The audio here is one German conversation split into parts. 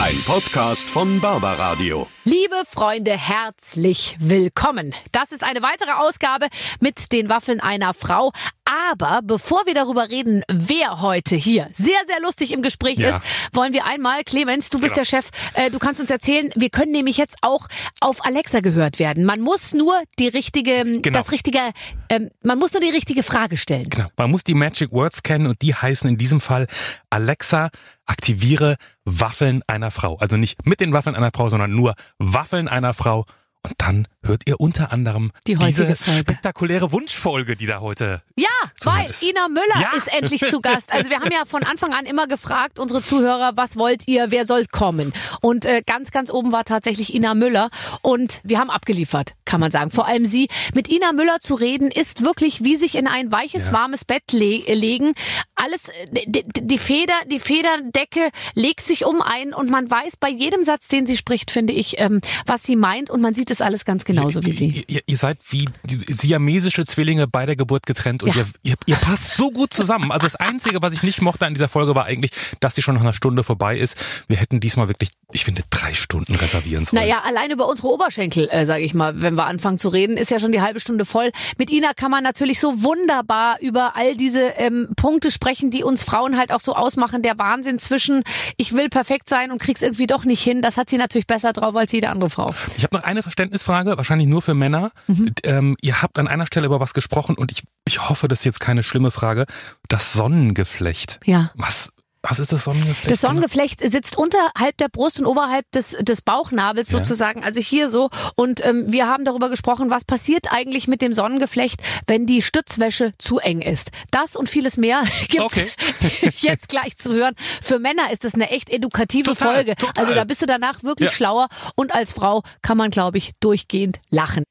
Ein Podcast von Barbaradio. Liebe Freunde, herzlich willkommen. Das ist eine weitere Ausgabe mit den Waffeln einer Frau. Aber bevor wir darüber reden, wer heute hier sehr, sehr lustig im Gespräch Ja. ist, wollen wir einmal, Clemens, du bist Genau. der Chef, äh, du kannst uns erzählen, wir können nämlich jetzt auch auf Alexa gehört werden. Man muss nur die richtige, Genau. das richtige, ähm, man muss nur die richtige Frage stellen. Genau. Man muss die Magic Words kennen und die heißen in diesem Fall Alexa, aktiviere Waffeln einer Frau. Also nicht mit den Waffeln einer Frau, sondern nur Waffeln einer Frau. Und dann hört ihr unter anderem Die heutige diese Folge. spektakuläre Wunschfolge, die da heute Ja, weil ist. Ina Müller Ja. ist endlich zu Gast. Also wir haben ja von Anfang an immer gefragt, unsere Zuhörer, was wollt ihr, wer soll kommen? Und äh, ganz, ganz oben war tatsächlich Ina Müller. Und wir haben abgeliefert, kann man sagen. Vor allem sie. Mit Ina Müller zu reden, ist wirklich wie sich in ein weiches, Ja. warmes Bett le legen. Alles, äh, die, die Feder, die Federdecke legt sich um ein und man weiß bei jedem Satz, den sie spricht, finde ich, ähm, was sie meint und man sieht es alles ganz genauso wie sie. Ihr, ihr, ihr seid wie siamesische Zwillinge bei der Geburt getrennt und Ja. ihr, ihr, ihr passt so gut zusammen. Also das Einzige, was ich nicht mochte an dieser Folge, war eigentlich, dass sie schon nach einer Stunde vorbei ist. Wir hätten diesmal wirklich, ich finde, drei Stunden reservieren sollen. Naja, allein über unsere Oberschenkel, äh, sage ich mal, wenn wir anfangen zu reden, ist ja schon die halbe Stunde voll. Mit Ina kann man natürlich so wunderbar über all diese ähm, Punkte sprechen, die uns Frauen halt auch so ausmachen. Der Wahnsinn zwischen, ich will perfekt sein und krieg's irgendwie doch nicht hin. Das hat sie natürlich besser drauf als jede andere Frau. Ich habe noch eine Verständnisfrage, wahrscheinlich nur für Männer. Mhm. Ähm, ihr habt an einer Stelle über was gesprochen und ich, ich hoffe, das ist jetzt keine schlimme Frage. Das Sonnengeflecht. Ja. Was, was ist das Sonnengeflecht? Das Sonnengeflecht sitzt unterhalb der Brust und oberhalb des, des Bauchnabels Ja. sozusagen, also hier so. Und ähm, wir haben darüber gesprochen, was passiert eigentlich mit dem Sonnengeflecht, wenn die Stützwäsche zu eng ist. Das und vieles mehr gibt's Okay. jetzt gleich zu hören. Für Männer ist das eine echt edukative Total, Folge. total. Also da bist du danach wirklich Ja. schlauer und als Frau kann man, glaube ich, durchgehend lachen.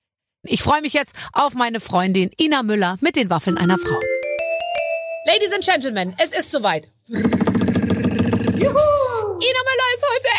Ich freue mich jetzt auf meine Freundin Ina Müller mit den Waffeln einer Frau. Ladies and Gentlemen, es ist soweit. Ina Müller ist heute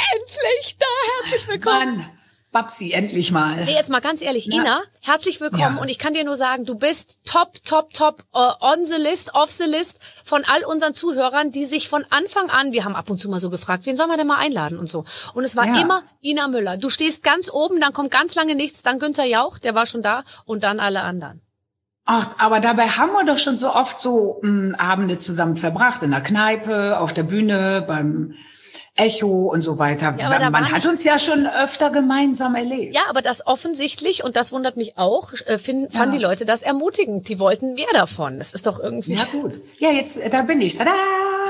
endlich da. Herzlich willkommen. Mann, Babsi, endlich mal. Nee, jetzt mal ganz ehrlich, Ja. Ina, herzlich willkommen Ja. und ich kann dir nur sagen, du bist top, top, top äh, on the list, off the list von all unseren Zuhörern, die sich von Anfang an, wir haben ab und zu mal so gefragt, wen soll man denn mal einladen und so. Und es war Ja. immer Ina Müller. Du stehst ganz oben, dann kommt ganz lange nichts, dann Günther Jauch, der war schon da und dann alle anderen. Ach, aber dabei haben wir doch schon so oft so mh, Abende zusammen verbracht, in der Kneipe, auf der Bühne, beim Echo und so weiter. Ja, aber Man hat uns ja schon öfter gemeinsam erlebt. Ja, aber das offensichtlich, und das wundert mich auch, äh, finden, Ja. fanden die Leute das ermutigend. Die wollten mehr davon. Das ist doch irgendwie... Ja, gut. Ja, jetzt, da bin ich. Tada!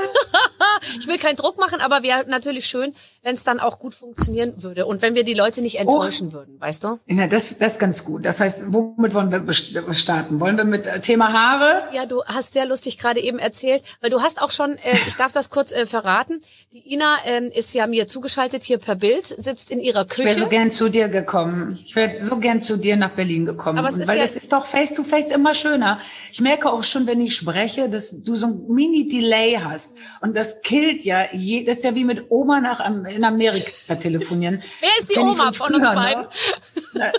Ich will keinen Druck machen, aber wäre natürlich schön, wenn es dann auch gut funktionieren würde und wenn wir die Leute nicht enttäuschen würden, weißt du? Ja, das, das ist ganz gut. Das heißt, womit wollen wir best- starten? Wollen wir mit äh, Thema Haare? Ja, du hast sehr lustig gerade eben erzählt, weil du hast auch schon, äh, ich darf das kurz äh, verraten, die Ina ähm, ist ja mir zugeschaltet hier per Bild, sitzt in ihrer Ich wäre so Küche. gern zu dir gekommen. Ich wäre so gern zu dir nach Berlin gekommen. Aber es ist weil ja- es ist doch face to face immer schöner. Ich merke auch schon, wenn ich spreche, dass du so ein Mini-Delay hast. Und das killt ja, je, das ist ja wie mit Oma nach in Amerika telefonieren. Wer ist die Oma von uns früher noch. beiden? Na,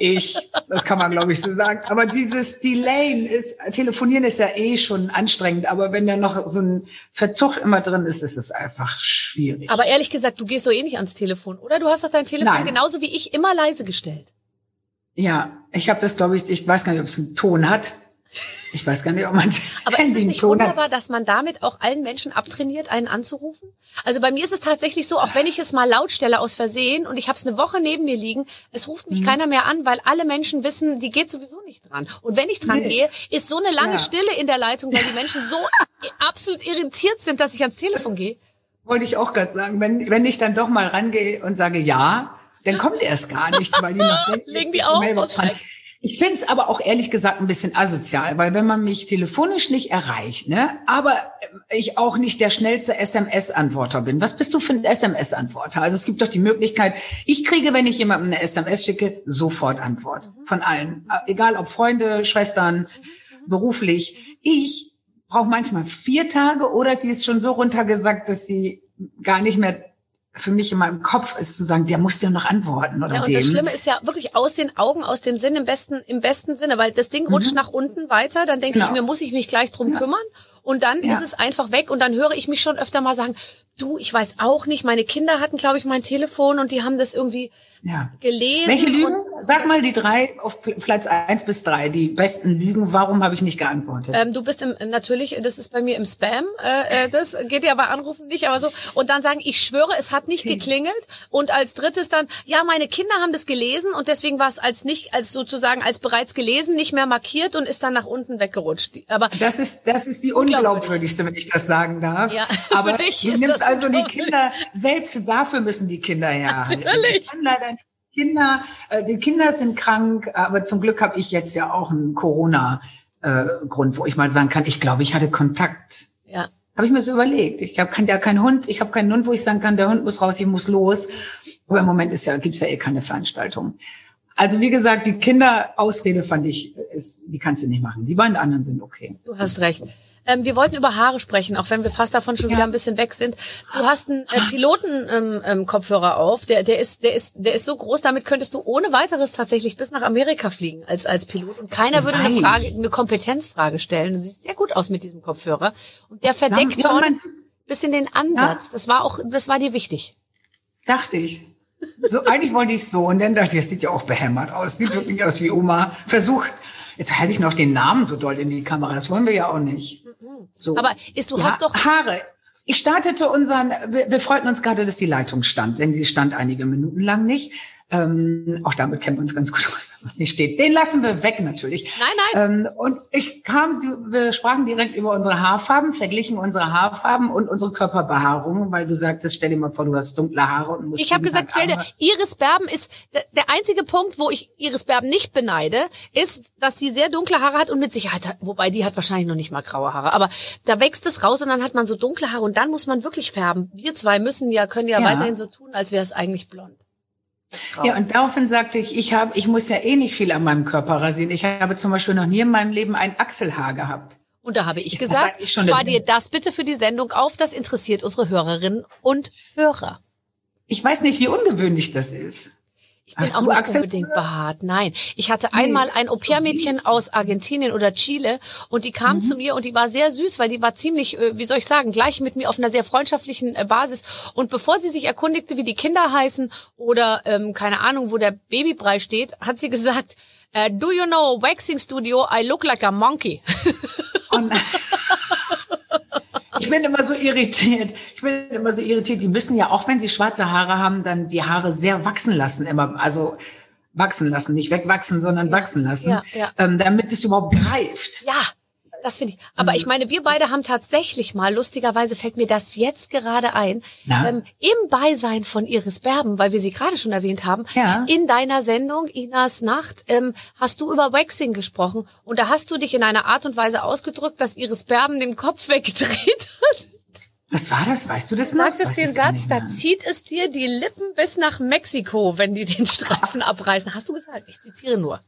Ich, das kann man glaube ich so sagen. Aber dieses Delayen ist, telefonieren ist ja eh schon anstrengend. Aber wenn da noch so ein Verzug immer drin ist, ist es einfach schwierig. Aber ehrlich gesagt, du gehst doch eh nicht ans Telefon, oder? Du hast doch dein Telefon Nein. genauso wie ich immer leise gestellt. Ja, ich habe das, glaube ich, ich weiß gar nicht, ob es einen Ton hat. Ich weiß gar nicht, ob man Aber ist es nicht Ton wunderbar, dass man damit auch allen Menschen abtrainiert, einen anzurufen? Also bei mir ist es tatsächlich so, auch wenn ich es mal laut stelle aus Versehen und ich habe es eine Woche neben mir liegen, es ruft Mhm. mich keiner mehr an, weil alle Menschen wissen, die geht sowieso nicht dran. Und wenn ich dran Nee. gehe, ist so eine lange Ja. Stille in der Leitung, weil die Menschen so absolut irritiert sind, dass ich ans Telefon gehe. Wollte ich auch gerade sagen. Wenn, wenn ich dann doch mal rangehe und sage ja, dann kommt erst gar nichts, weil die noch Legen die auf. Ich finde es aber auch ehrlich gesagt ein bisschen asozial, weil wenn man mich telefonisch nicht erreicht, ne, aber ich auch nicht der schnellste SMS-Antworter bin. Was bist du für ein SMS-Antworter? Also es gibt doch die Möglichkeit, ich kriege, wenn ich jemandem eine SMS schicke, sofort Antwort von allen. Egal ob Freunde, Schwestern, beruflich. Ich brauche manchmal vier Tage oder sie ist schon so runtergesackt, dass sie gar nicht mehr für mich in meinem Kopf ist zu sagen, der muss dir noch antworten oder Ja, und dem. das Schlimme ist ja wirklich aus den Augen, aus dem Sinn, im besten, im besten Sinne, weil das Ding rutscht nach unten weiter, dann denke ich Genau. mir, muss ich mich gleich drum kümmern? und dann Ja. ist es einfach weg und dann höre ich mich schon öfter mal sagen, du, ich weiß auch nicht, meine Kinder hatten, glaube ich, mein Telefon und die haben das irgendwie Ja. gelesen. Welche Lügen? Sag mal die drei auf Pl- Platz eins bis drei. Die besten Lügen. Warum habe ich nicht geantwortet? ähm, du bist im, natürlich, das ist bei mir im Spam, äh, äh, das geht ja bei Anrufen nicht, aber so. Und dann sagen, ich schwöre, es hat nicht geklingelt. Und als drittes dann, ja, meine Kinder haben das gelesen und deswegen war es als nicht, als sozusagen als bereits gelesen, nicht mehr markiert und ist dann nach unten weggerutscht. Aber Das ist, das ist die Unglaubwürdig. unglaubwürdigste, wenn ich das sagen darf. Ja, Aber für dich du nimmst also die. Kinder, selbst dafür müssen die Kinder ja. Natürlich. Ich kann leider. Kinder, äh, die Kinder sind krank, aber zum Glück habe ich jetzt ja auch einen Corona-Grund, wo ich mal sagen kann, ich glaube, ich hatte Kontakt. ja. Habe ich mir so überlegt. Ich habe ja keinen Hund, ich habe keinen Hund, wo ich sagen kann, der Hund muss raus, ich muss los. Aber im Moment ist ja, gibt's ja eh keine Veranstaltung. Also wie gesagt, die Kinderausrede fand ich, ist, die kannst du nicht machen. Die beiden anderen sind okay. Du hast recht. Ähm, wir wollten über Haare sprechen, auch wenn wir fast davon schon Ja. wieder ein bisschen weg sind. Du hast einen äh, Piloten-Kopfhörer ähm, ähm, auf, der, der, ist, der, ist, der ist so groß, damit könntest du ohne weiteres tatsächlich bis nach Amerika fliegen als, als Pilot. Und keiner würde eine. Frage, eine Kompetenzfrage stellen. Du siehst sehr gut aus mit diesem Kopfhörer. Und der verdeckt Ja, vorne ein bisschen den Ansatz. Das war auch, das war dir wichtig. Dachte ich. So, eigentlich wollte ich so. Und dann dachte ich, das sieht ja auch behämmert aus. Sieht wirklich aus wie Oma. Versuch. Jetzt halte ich noch den Namen so doll in die Kamera. Das wollen wir ja auch nicht. So. Aber ist, du ja, hast doch, Haare. Ich startete unseren, wir, wir freuten uns gerade, dass die Leitung stand, denn sie stand einige Minuten lang nicht. Ähm, auch damit kennen wir uns ganz gut aus, was nicht steht. Den lassen wir weg natürlich. Nein, nein. Ähm, und ich kam, wir sprachen direkt über unsere Haarfarben, verglichen unsere Haarfarben und unsere Körperbehaarung, weil du sagtest, stell dir mal vor, du hast dunkle Haare und musst Ich habe gesagt, stell dir, Iris Berben ist der- einzige Punkt, wo ich Iris Berben nicht beneide, ist, dass sie sehr dunkle Haare hat und mit Sicherheit, hat- wobei die hat wahrscheinlich noch nicht mal graue Haare, aber da wächst es raus und dann hat man so dunkle Haare und dann muss man wirklich färben. Wir zwei müssen ja, können ja, Ja. weiterhin so tun, als wäre es eigentlich blond. Ja, und daraufhin sagte ich, ich habe, ich muss ja eh nicht viel an meinem Körper rasieren. Ich habe zum Beispiel noch nie in meinem Leben ein Achselhaar gehabt. Und da habe ich Ist gesagt, spar dir das bitte für die Sendung auf, das interessiert unsere Hörerinnen und Hörer. Ich weiß nicht, wie ungewöhnlich das ist. Ich bin Hast auch du nicht unbedingt behaart. Nein, ich hatte einmal das ein ist so Au-pair-Mädchen aus Argentinien oder Chile und die Mhm. kam zu mir und die war sehr süß, weil die war ziemlich, äh, wie soll ich sagen, gleich mit mir auf einer sehr freundschaftlichen äh, Basis. Und bevor sie sich erkundigte, wie die Kinder heißen oder ähm, keine Ahnung, wo der Babybrei steht, hat sie gesagt, äh, Do you know Waxing Studio? I look like a monkey. Und ich bin immer so irritiert. Ich bin immer so irritiert. Die müssen ja, auch wenn sie schwarze Haare haben, dann die Haare sehr wachsen lassen. Immer, also wachsen lassen, nicht wegwachsen, sondern wachsen lassen, ja, ja. Ähm, damit es überhaupt greift. Ja, das finde ich. Aber Mhm. ich meine, wir beide haben tatsächlich mal, lustigerweise fällt mir das jetzt gerade ein, ähm, im Beisein von Iris Berben, weil wir sie gerade schon erwähnt haben, Ja. in deiner Sendung Inas Nacht ähm, hast du über Waxing gesprochen und da hast du dich in einer Art und Weise ausgedrückt, dass Iris Berben den Kopf weggedreht hat. Was war das? Weißt du das noch? Sagst es den Satz, da zieht es dir die Lippen bis nach Mexiko, wenn die den Streifen abreißen. Hast du gesagt? Ich zitiere nur.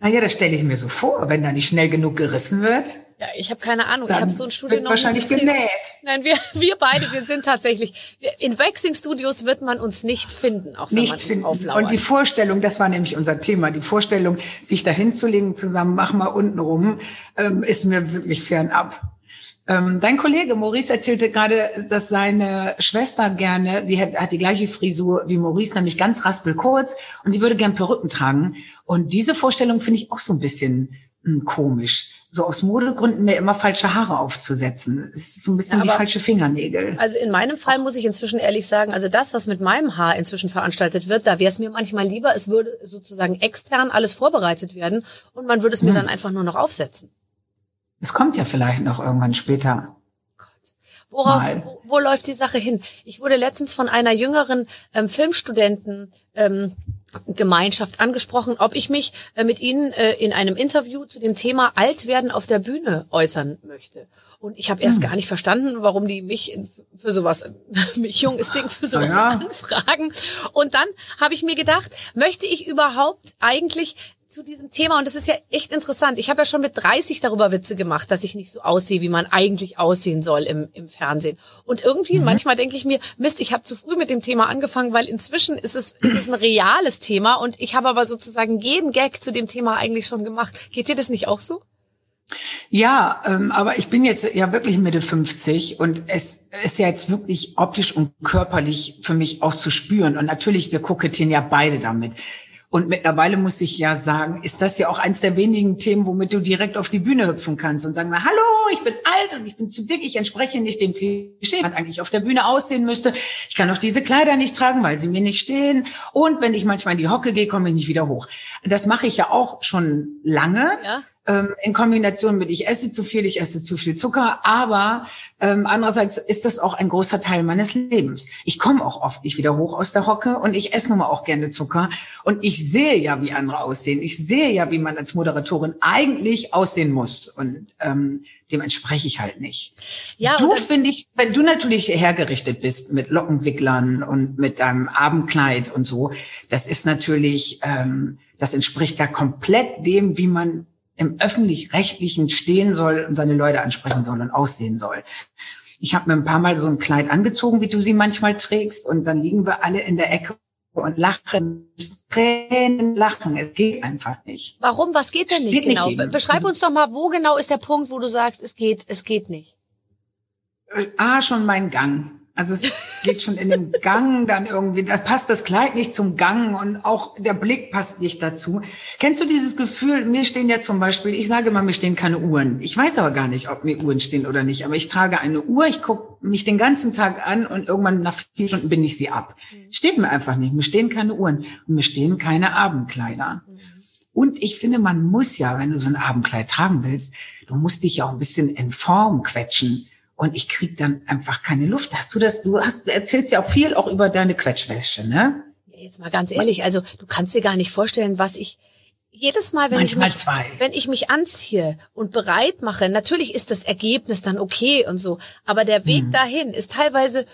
Naja, das stelle ich mir so vor, wenn da nicht schnell genug gerissen wird. Ja, ich habe keine Ahnung. ich habe so ein Studio wird noch wahrscheinlich genäht. Nein, wir, wir beide, wir sind tatsächlich, in Waxing Studios wird man uns nicht finden, auch wenn man nicht uns finden. auflauert. Und die Vorstellung, das war nämlich unser Thema, die Vorstellung, sich da hinzulegen, zusammen, mach mal unten rum, ähm, ist mir wirklich fernab. Ähm, dein Kollege Maurice erzählte gerade, dass seine Schwester gerne, die hat, hat die gleiche Frisur wie Maurice, nämlich ganz raspelkurz und die würde gern Perücken tragen. Und diese Vorstellung finde ich auch so ein bisschen hm, komisch. So aus Modegründen mir immer falsche Haare aufzusetzen. Es ist so ein bisschen Ja, wie falsche Fingernägel. also in meinem Fall muss ich inzwischen ehrlich sagen, also das, was mit meinem Haar inzwischen veranstaltet wird, da wäre es mir manchmal lieber, es würde sozusagen extern alles vorbereitet werden und man würde es mir dann einfach nur noch aufsetzen. Es kommt ja vielleicht noch irgendwann später. Worauf, wo, wo läuft die Sache hin? Ich wurde letztens von einer jüngeren ähm, Filmstudenten ähm, Gemeinschaft angesprochen, ob ich mich äh, mit ihnen äh, in einem Interview zu dem Thema Altwerden auf der Bühne äußern möchte. Und ich habe erst gar nicht verstanden, warum die mich für sowas, mich junges Ding für sowas ja. anfragen. Und dann habe ich mir gedacht, möchte ich überhaupt eigentlich zu diesem Thema, und das ist ja echt interessant, ich habe ja schon mit 30 darüber Witze gemacht, dass ich nicht so aussehe, wie man eigentlich aussehen soll im, im Fernsehen. Und irgendwie, manchmal denke ich mir, Mist, ich habe zu früh mit dem Thema angefangen, weil inzwischen ist es, ist es ein reales Thema und ich habe aber sozusagen jeden Gag zu dem Thema eigentlich schon gemacht. Geht dir das nicht auch so? Ja, ähm, aber ich bin jetzt ja wirklich Mitte 50 und es ist ja jetzt wirklich optisch und körperlich für mich auch zu spüren. Und natürlich, wir kokettieren ja beide damit. Und mittlerweile muss ich ja sagen, ist das ja auch eins der wenigen Themen, womit du direkt auf die Bühne hüpfen kannst und sagen, na, hallo, ich bin alt und ich bin zu dick, ich entspreche nicht dem Klischee, man eigentlich auf der Bühne aussehen müsste. Ich kann auch diese Kleider nicht tragen, weil sie mir nicht stehen. Und wenn ich manchmal in die Hocke gehe, komme ich nicht wieder hoch. Das mache ich ja auch schon lange. Ja ähm, in Kombination mit ich esse zu viel, ich esse zu viel Zucker, aber ähm, andererseits ist das auch ein großer Teil meines Lebens. Ich komme auch oft nicht wieder hoch aus der Hocke und ich esse nun mal auch gerne Zucker und ich sehe ja, wie andere aussehen. Ich sehe ja, wie man als Moderatorin eigentlich aussehen muss und ähm, dem entspreche ich halt nicht. Ja, du finde ich, wenn du natürlich hergerichtet bist mit Lockenwicklern und mit deinem Abendkleid und so, das ist natürlich, ähm, das entspricht ja komplett dem, wie man im öffentlich-rechtlichen stehen soll und seine Leute ansprechen soll und aussehen soll. Ich habe mir ein paar Mal so ein Kleid angezogen, wie du sie manchmal trägst, und dann liegen wir alle in der Ecke und lachen, Tränen lachen. Es geht einfach nicht. Warum? Was geht denn nicht genau? Nicht Beschreib uns doch mal, wo genau ist der Punkt, wo du sagst, es geht, es geht nicht. Ah, schon mein Gang. Also es geht schon in den Gang dann irgendwie, da passt das Kleid nicht zum Gang und auch der Blick passt nicht dazu. Kennst du dieses Gefühl, mir stehen ja zum Beispiel, ich sage mal, mir stehen keine Uhren. Ich weiß aber gar nicht, ob mir Uhren stehen oder nicht, aber ich trage eine Uhr, ich gucke mich den ganzen Tag an und irgendwann nach vier Stunden bin ich sie ab. Steht mir einfach nicht, mir stehen keine Uhren und mir stehen keine Abendkleider. Und ich finde, man muss ja, wenn du so ein Abendkleid tragen willst, du musst dich ja auch ein bisschen in Form quetschen und ich krieg dann einfach keine Luft. Hast du das? Du hast erzählst ja auch viel auch über deine Quetschwäsche, ne? Jetzt mal ganz ehrlich, also du kannst dir gar nicht vorstellen, was ich jedes Mal, wenn Manchmal ich mich, zwei. wenn ich mich anziehe und bereit mache, natürlich ist das Ergebnis dann okay und so, aber der Weg hm. dahin ist teilweise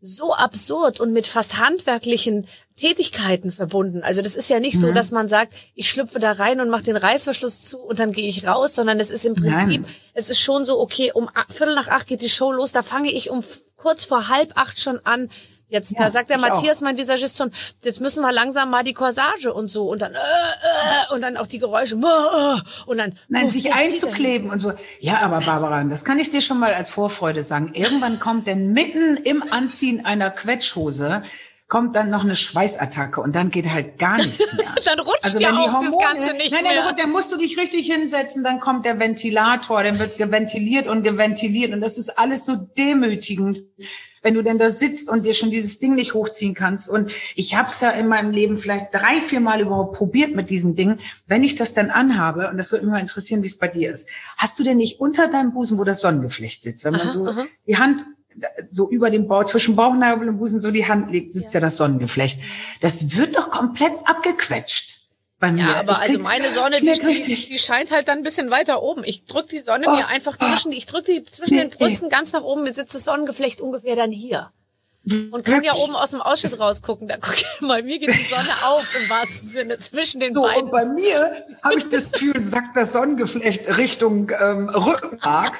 so absurd und mit fast handwerklichen Tätigkeiten verbunden. Also das ist ja nicht mhm. so, dass man sagt, ich schlüpfe da rein und mache den Reißverschluss zu und dann gehe ich raus, sondern es ist im Prinzip, Nein. es ist schon so, okay, um Viertel nach acht geht die Show los, da fange ich um kurz vor halb acht schon an, Jetzt ja, da sagt der Matthias, auch. mein Visagist schon, jetzt müssen wir langsam mal die Corsage und so und dann äh, äh, und dann auch die Geräusche äh, und dann Nein, uh, sich einzukleben und so. Ja, aber Barbara, das kann ich dir schon mal als Vorfreude sagen. Irgendwann kommt denn mitten im Anziehen einer Quetschhose kommt dann noch eine Schweißattacke und dann geht halt gar nichts mehr. dann rutscht also ja auch Hormone, das Ganze nicht nein, nein, mehr. Dann musst du dich richtig hinsetzen, dann kommt der Ventilator, dann wird geventiliert und geventiliert und das ist alles so demütigend wenn du denn da sitzt und dir schon dieses Ding nicht hochziehen kannst. Und ich habe es ja in meinem Leben vielleicht drei, vier Mal überhaupt probiert mit diesem Ding. Wenn ich das dann anhabe, und das würde mich mal interessieren, wie es bei dir ist, hast du denn nicht unter deinem Busen, wo das Sonnengeflecht sitzt, wenn man aha, so aha. die Hand so über dem Bauch, zwischen Bauchnabel und Busen so die Hand legt, sitzt ja. ja das Sonnengeflecht. Das wird doch komplett abgequetscht bei mir. Ja, aber ich also meine Sonne, die, die, die, scheint halt dann ein bisschen weiter oben. Ich drück die Sonne oh, mir einfach oh, zwischen, ich drück die zwischen nee, den Brüsten ganz nach oben, mir sitzt das Sonnengeflecht ungefähr dann hier. Und kann ja oben aus dem Ausschuss rausgucken. Da guck ich mal, mir geht die Sonne auf im wahrsten Sinne zwischen den so, beiden. Und bei mir habe ich das Gefühl, sackt das Sonnengeflecht Richtung ähm, Rückenmark.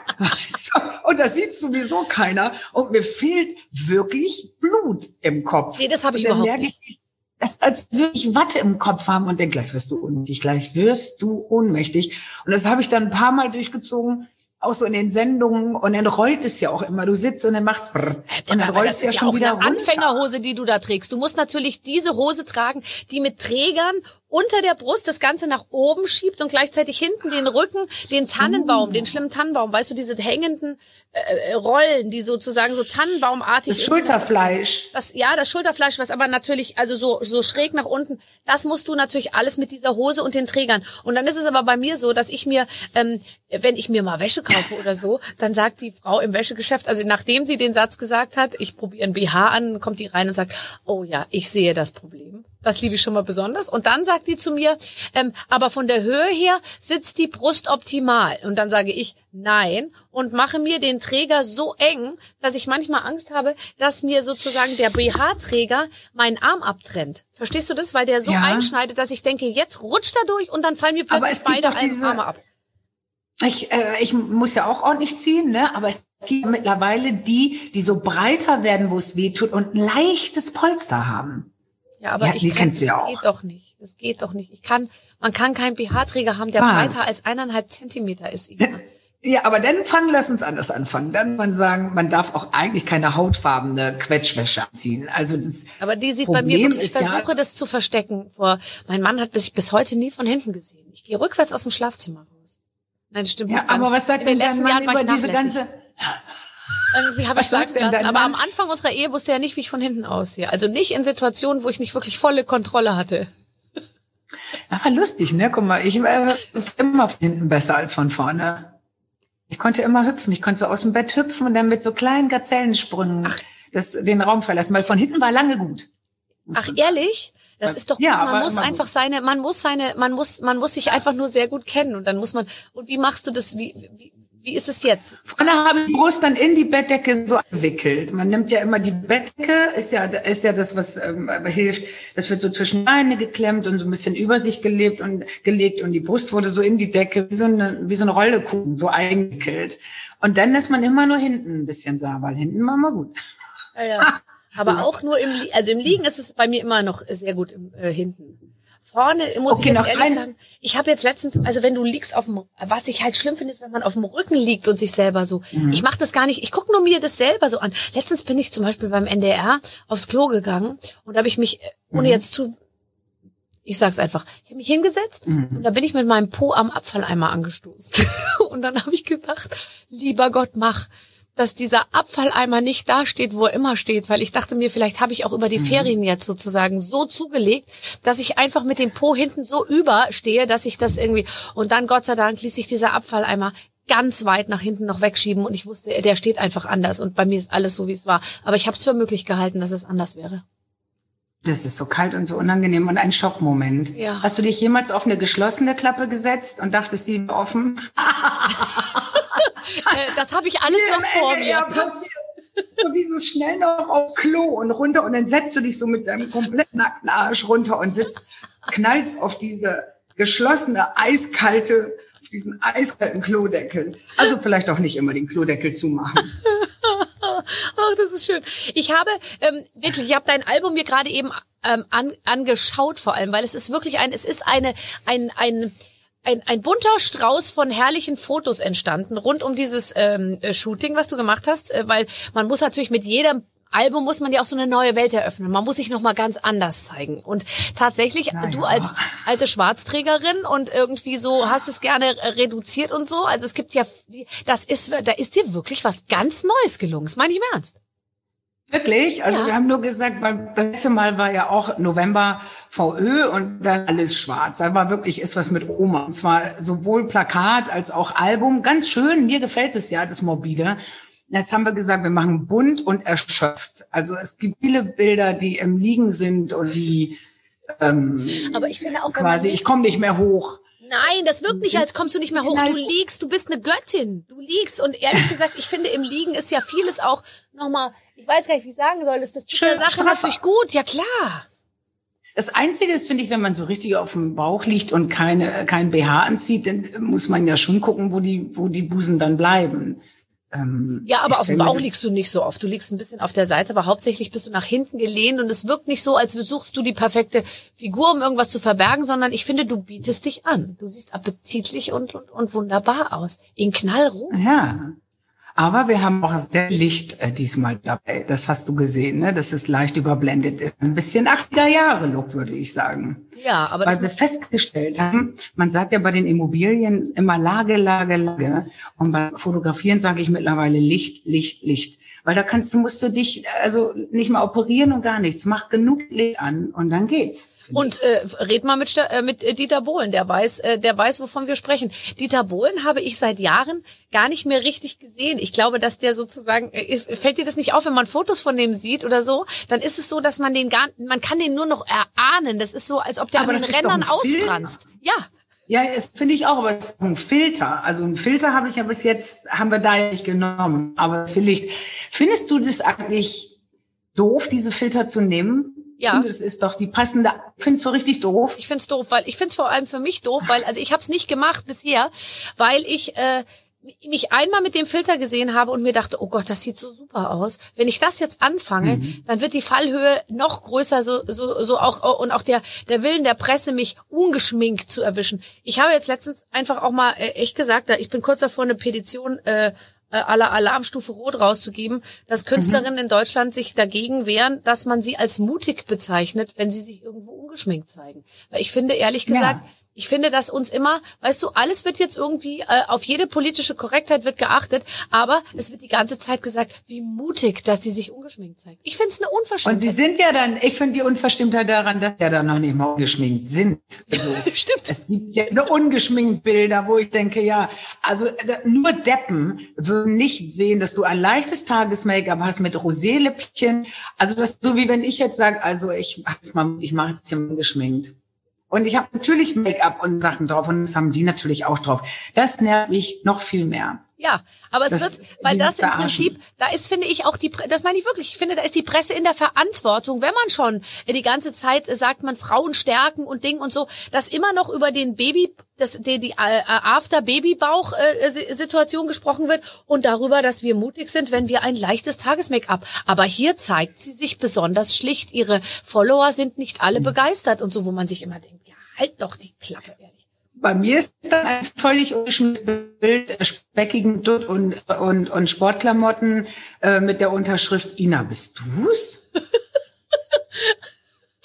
und das sieht sowieso keiner. Und mir fehlt wirklich Blut im Kopf. Nee, das habe ich überhaupt nicht. Das, als würde ich Watte im Kopf haben und denke, gleich wirst du ohnmächtig, gleich wirst du ohnmächtig. Und das habe ich dann ein paar Mal durchgezogen auch so in den Sendungen und dann rollt es ja auch immer. Du sitzt und dann macht's brr, und dann rollt es ja, ja schon wieder eine runter. Anfängerhose, die du da trägst. Du musst natürlich diese Hose tragen, die mit Trägern unter der Brust das Ganze nach oben schiebt und gleichzeitig hinten den Rücken, den Tannenbaum, den schlimmen Tannenbaum, weißt du, diese hängenden äh, Rollen, die sozusagen so Tannenbaumartig. Das Schulterfleisch. Das, ja, das Schulterfleisch, was aber natürlich, also so, so schräg nach unten, das musst du natürlich alles mit dieser Hose und den Trägern. Und dann ist es aber bei mir so, dass ich mir, ähm, wenn ich mir mal Wäsche kaufe oder so, dann sagt die Frau im Wäschegeschäft, also nachdem sie den Satz gesagt hat, ich probiere ein BH an, kommt die rein und sagt, oh ja, ich sehe das Problem. Das liebe ich schon mal besonders. Und dann sagt die zu mir, ähm, aber von der Höhe her sitzt die Brust optimal. Und dann sage ich nein und mache mir den Träger so eng, dass ich manchmal Angst habe, dass mir sozusagen der BH-Träger meinen Arm abtrennt. Verstehst du das? Weil der so ja. einschneidet, dass ich denke, jetzt rutscht er durch und dann fallen mir plötzlich beide diese, Arme ab. Ich, äh, ich muss ja auch ordentlich ziehen, ne? aber es gibt mittlerweile die, die so breiter werden, wo es weh tut und ein leichtes Polster haben. Ja, aber Ja, ich die kann, ja das auch. geht doch nicht. Das geht doch nicht. Ich kann, man kann keinen BH-Träger haben, der Was? breiter als eineinhalb Zentimeter ist. Ina. Ja, aber dann fangen, lass uns anders anfangen. Dann man sagen, man darf auch eigentlich keine hautfarbene Quetschwäsche anziehen. Also das Aber die sieht bei mir Problem wirklich, ich ist ja- versuche das zu verstecken. Vor, mein Mann hat bis, bis heute nie von hinten gesehen. Ich gehe rückwärts aus dem Schlafzimmer raus. Nein, das stimmt ja, nicht ganz. aber was sagt In denn dein Mann über diese ganze Irgendwie habe ich sagen lassen. Aber am? Anfang unserer Ehe wusste er nicht, wie ich von hinten aussehe. Also nicht in Situationen, wo ich nicht wirklich volle Kontrolle hatte. Das war lustig, ne? Guck mal, ich war immer von hinten besser als von vorne. Ich konnte immer hüpfen. Ich konnte so aus dem Bett hüpfen und dann mit so kleinen Gazellensprüngen das, den Raum verlassen, weil von hinten war lange gut. Ach ehrlich? Das ist doch, Ja, man muss einfach gut. seine, man muss seine, man muss, man muss sich einfach nur sehr gut kennen und dann muss man, und wie machst du das, wie, wie, wie ist es jetzt? Vorne habe ich die Brust dann in die Bettdecke so eingewickelt. Man nimmt ja immer die Bettdecke, ist ja, ist ja das, was ähm, hilft. Das wird so zwischen Beine geklemmt und so ein bisschen über sich gelebt und gelegt und die Brust wurde so in die Decke, wie so eine, wie so eine Rollekuchen, so eingewickelt. Und dann lässt man immer nur hinten ein bisschen sah, weil hinten war mal gut. Ja, ja. Aber auch nur im, also im Liegen ist es bei mir immer noch sehr gut im, äh, hinten. Vorne muss Okay, ich jetzt noch ehrlich ein- sagen, ich habe jetzt letztens, also wenn du liegst auf dem, was ich halt schlimm finde, ist, wenn man auf dem Rücken liegt und sich selber so, Mhm. ich mache das gar nicht, ich gucke nur mir das selber so an. Letztens bin ich zum Beispiel beim NDR aufs Klo gegangen und habe ich mich, ohne Mhm. jetzt zu, ich sag's einfach, ich habe mich hingesetzt Mhm. und da bin ich mit meinem Po am Abfalleimer angestoßen. und dann habe ich gedacht, lieber Gott, mach, dass dieser Abfalleimer nicht da steht, wo er immer steht, weil ich dachte mir, vielleicht habe ich auch über die Ferien jetzt sozusagen so zugelegt, dass ich einfach mit dem Po hinten so überstehe, dass ich das irgendwie und dann Gott sei Dank ließ sich dieser Abfalleimer ganz weit nach hinten noch wegschieben und ich wusste, der steht einfach anders und bei mir ist alles so, wie es war. Aber ich habe es für möglich gehalten, dass es anders wäre. Das ist so kalt und so unangenehm und ein Schockmoment. Ja. Hast du dich jemals auf eine geschlossene Klappe gesetzt und dachtest, die war offen? Äh, das habe ich alles noch vor mir. passiert. Und dieses schnell noch aufs Klo und runter und dann setzt du dich so mit deinem komplett nackten Arsch runter und sitzt, knallst auf diese geschlossene, eiskalte, auf diesen eiskalten Klodeckel. Also vielleicht auch nicht immer den Klodeckel zumachen. Ach, das ist schön. Ich habe ähm, wirklich, ich habe dein Album mir gerade eben ähm, an, angeschaut vor allem, weil es ist wirklich ein, es ist eine, ein, ein, ein, ein bunter Strauß von herrlichen Fotos entstanden rund um dieses ähm, äh, Shooting, was du gemacht hast, äh, weil man muss natürlich mit jedem Album muss man ja auch so eine neue Welt eröffnen. Man muss sich noch mal ganz anders zeigen. Und tatsächlich, Na du ja. als alte Schwarzträgerin und irgendwie so hast es gerne reduziert und so. Also es gibt ja, das ist, da ist dir wirklich was ganz Neues gelungen. Das meine ich im Ernst. Wirklich? Also Ja. wir haben nur gesagt, weil das letzte Mal war ja auch November VÖ und dann alles schwarz. Da war wirklich ist was mit Oma. Und zwar sowohl Plakat als auch Album. Ganz schön. Mir gefällt es ja, das Morbide. Jetzt haben wir gesagt, wir machen bunt und erschöpft. Also es gibt viele Bilder, die im Liegen sind und die ähm, Aber ich finde auch, quasi, ich komme nicht mehr hoch. Nein, das wirkt nicht, als kommst du nicht mehr hoch. Du liegst, du bist eine Göttin. Du liegst. Und ehrlich gesagt, ich finde, im Liegen ist ja vieles auch nochmal, ich weiß gar nicht, wie ich sagen soll, ist das tut Schön der Sache straffer. natürlich gut. Ja, klar. Das Einzige ist, finde ich, wenn man so richtig auf dem Bauch liegt und keine, kein BH anzieht, dann muss man ja schon gucken, wo die, wo die Busen dann bleiben. Ähm, Ja, aber auf dem Bauch liegst du nicht so oft. Du liegst ein bisschen auf der Seite, aber hauptsächlich bist du nach hinten gelehnt und es wirkt nicht so, als suchst du die perfekte Figur, um irgendwas zu verbergen, sondern ich finde, du bietest dich an. Du siehst appetitlich und, und, und wunderbar aus. In Knallrot. Ja. Aber wir haben auch sehr Licht äh, diesmal dabei. Das hast du gesehen, ne? Das ist leicht überblendet. Ein bisschen 80er Jahre Look, würde ich sagen. Ja, aber Weil wir festgestellt haben, man sagt ja bei den Immobilien immer Lage, Lage, Lage. Und beim Fotografieren sage ich mittlerweile Licht, Licht, Licht. Weil da kannst du, musst du dich also nicht mal operieren und gar nichts. Mach genug Licht an und dann geht's. Und äh, red mal mit, äh, mit äh, Dieter Bohlen, der weiß, äh, der weiß, wovon wir sprechen. Dieter Bohlen habe ich seit Jahren gar nicht mehr richtig gesehen. Ich glaube, dass der sozusagen, äh, fällt dir das nicht auf, wenn man Fotos von dem sieht oder so, dann ist es so, dass man den gar, man kann den nur noch erahnen. Das ist so, als ob der Aber an den Rändern ausfranst. Ja, Ja, das finde ich auch, aber das ist ein Filter. Also ein Filter habe ich ja bis jetzt, haben wir da nicht genommen. Aber vielleicht, findest du das eigentlich doof, diese Filter zu nehmen? Ja. Ich finde, das ist doch die passende, findest du richtig doof? ich find's doof, weil ich find's vor allem für mich doof, weil also ich habe es nicht gemacht bisher, weil ich äh, mich einmal mit dem Filter gesehen habe und mir dachte, oh Gott, das sieht so super aus. Wenn ich das jetzt anfange, mhm. dann wird die Fallhöhe noch größer, so, so, so auch, und auch der, der Willen der Presse, mich ungeschminkt zu erwischen. Ich habe jetzt letztens einfach auch mal äh, echt gesagt, ich bin kurz davor, eine Petition äh, äh, aller Alarmstufe Rot rauszugeben, dass Künstlerinnen mhm. in Deutschland sich dagegen wehren, dass man sie als mutig bezeichnet, wenn sie sich irgendwo ungeschminkt zeigen. Weil ich finde, ehrlich gesagt, ja. Ich finde, dass uns immer, weißt du, alles wird jetzt irgendwie, äh, auf jede politische Korrektheit wird geachtet, aber es wird die ganze Zeit gesagt, wie mutig, dass sie sich ungeschminkt zeigt. Ich finde es eine Unverschämtheit. Und sie sind ja dann, ich finde die Unverstimmtheit daran, dass sie ja dann noch nicht mal ungeschminkt sind. Also, Stimmt. Es gibt ja so ungeschminkt Bilder, wo ich denke, ja, also nur Deppen würden nicht sehen, dass du ein leichtes Tages-Make-up hast mit Rosé-Lippchen. Also das so wie wenn ich jetzt sage, also ich, ich mache jetzt hier ungeschminkt. Und ich habe natürlich Make-up und Sachen drauf und das haben die natürlich auch drauf. Das nervt mich noch viel mehr. Ja, aber es das, wird, weil das im Prinzip, da ist, finde ich, auch die, das meine ich wirklich, ich finde, da ist die Presse in der Verantwortung, wenn man schon die ganze Zeit sagt, man Frauen stärken und Ding und so, dass immer noch über den Baby, das, die, die äh, After-Baby-Bauch-Situation äh, gesprochen wird und darüber, dass wir mutig sind, wenn wir ein leichtes Tages-Make-up. Aber hier zeigt sie sich besonders schlicht. Ihre Follower sind nicht alle begeistert und so, wo man sich immer denkt, ja, halt doch die Klappe, ehrlich. Bei mir ist das ein völlig ungeschmisstes Bild, speckigen Dutt und, und, und Sportklamotten äh, mit der Unterschrift Ina, bist du's?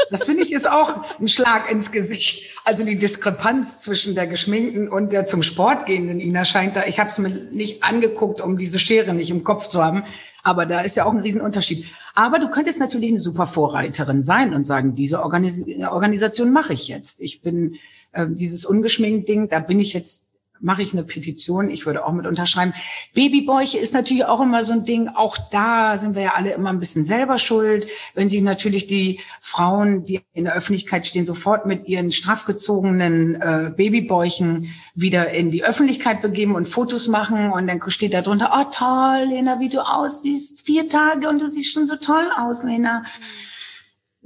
Das finde ich ist auch ein Schlag ins Gesicht. Also die Diskrepanz zwischen der geschminkten und der zum Sport gehenden Ina scheint da. Ich habe es mir nicht angeguckt, um diese Schere nicht im Kopf zu haben. Aber da ist ja auch ein Riesenunterschied. Aber du könntest natürlich eine super Vorreiterin sein und sagen, diese Organis Organisation mache ich jetzt. Ich bin äh, dieses ungeschminkt Ding, da bin ich jetzt mache ich eine Petition, ich würde auch mit unterschreiben. Babybäuche ist natürlich auch immer so ein Ding, auch da sind wir ja alle immer ein bisschen selber schuld, wenn sich natürlich die Frauen, die in der Öffentlichkeit stehen, sofort mit ihren straffgezogenen äh, Babybäuchen wieder in die Öffentlichkeit begeben und Fotos machen und dann steht da drunter, oh toll, Lena, wie du aussiehst, vier Tage und du siehst schon so toll aus, Lena.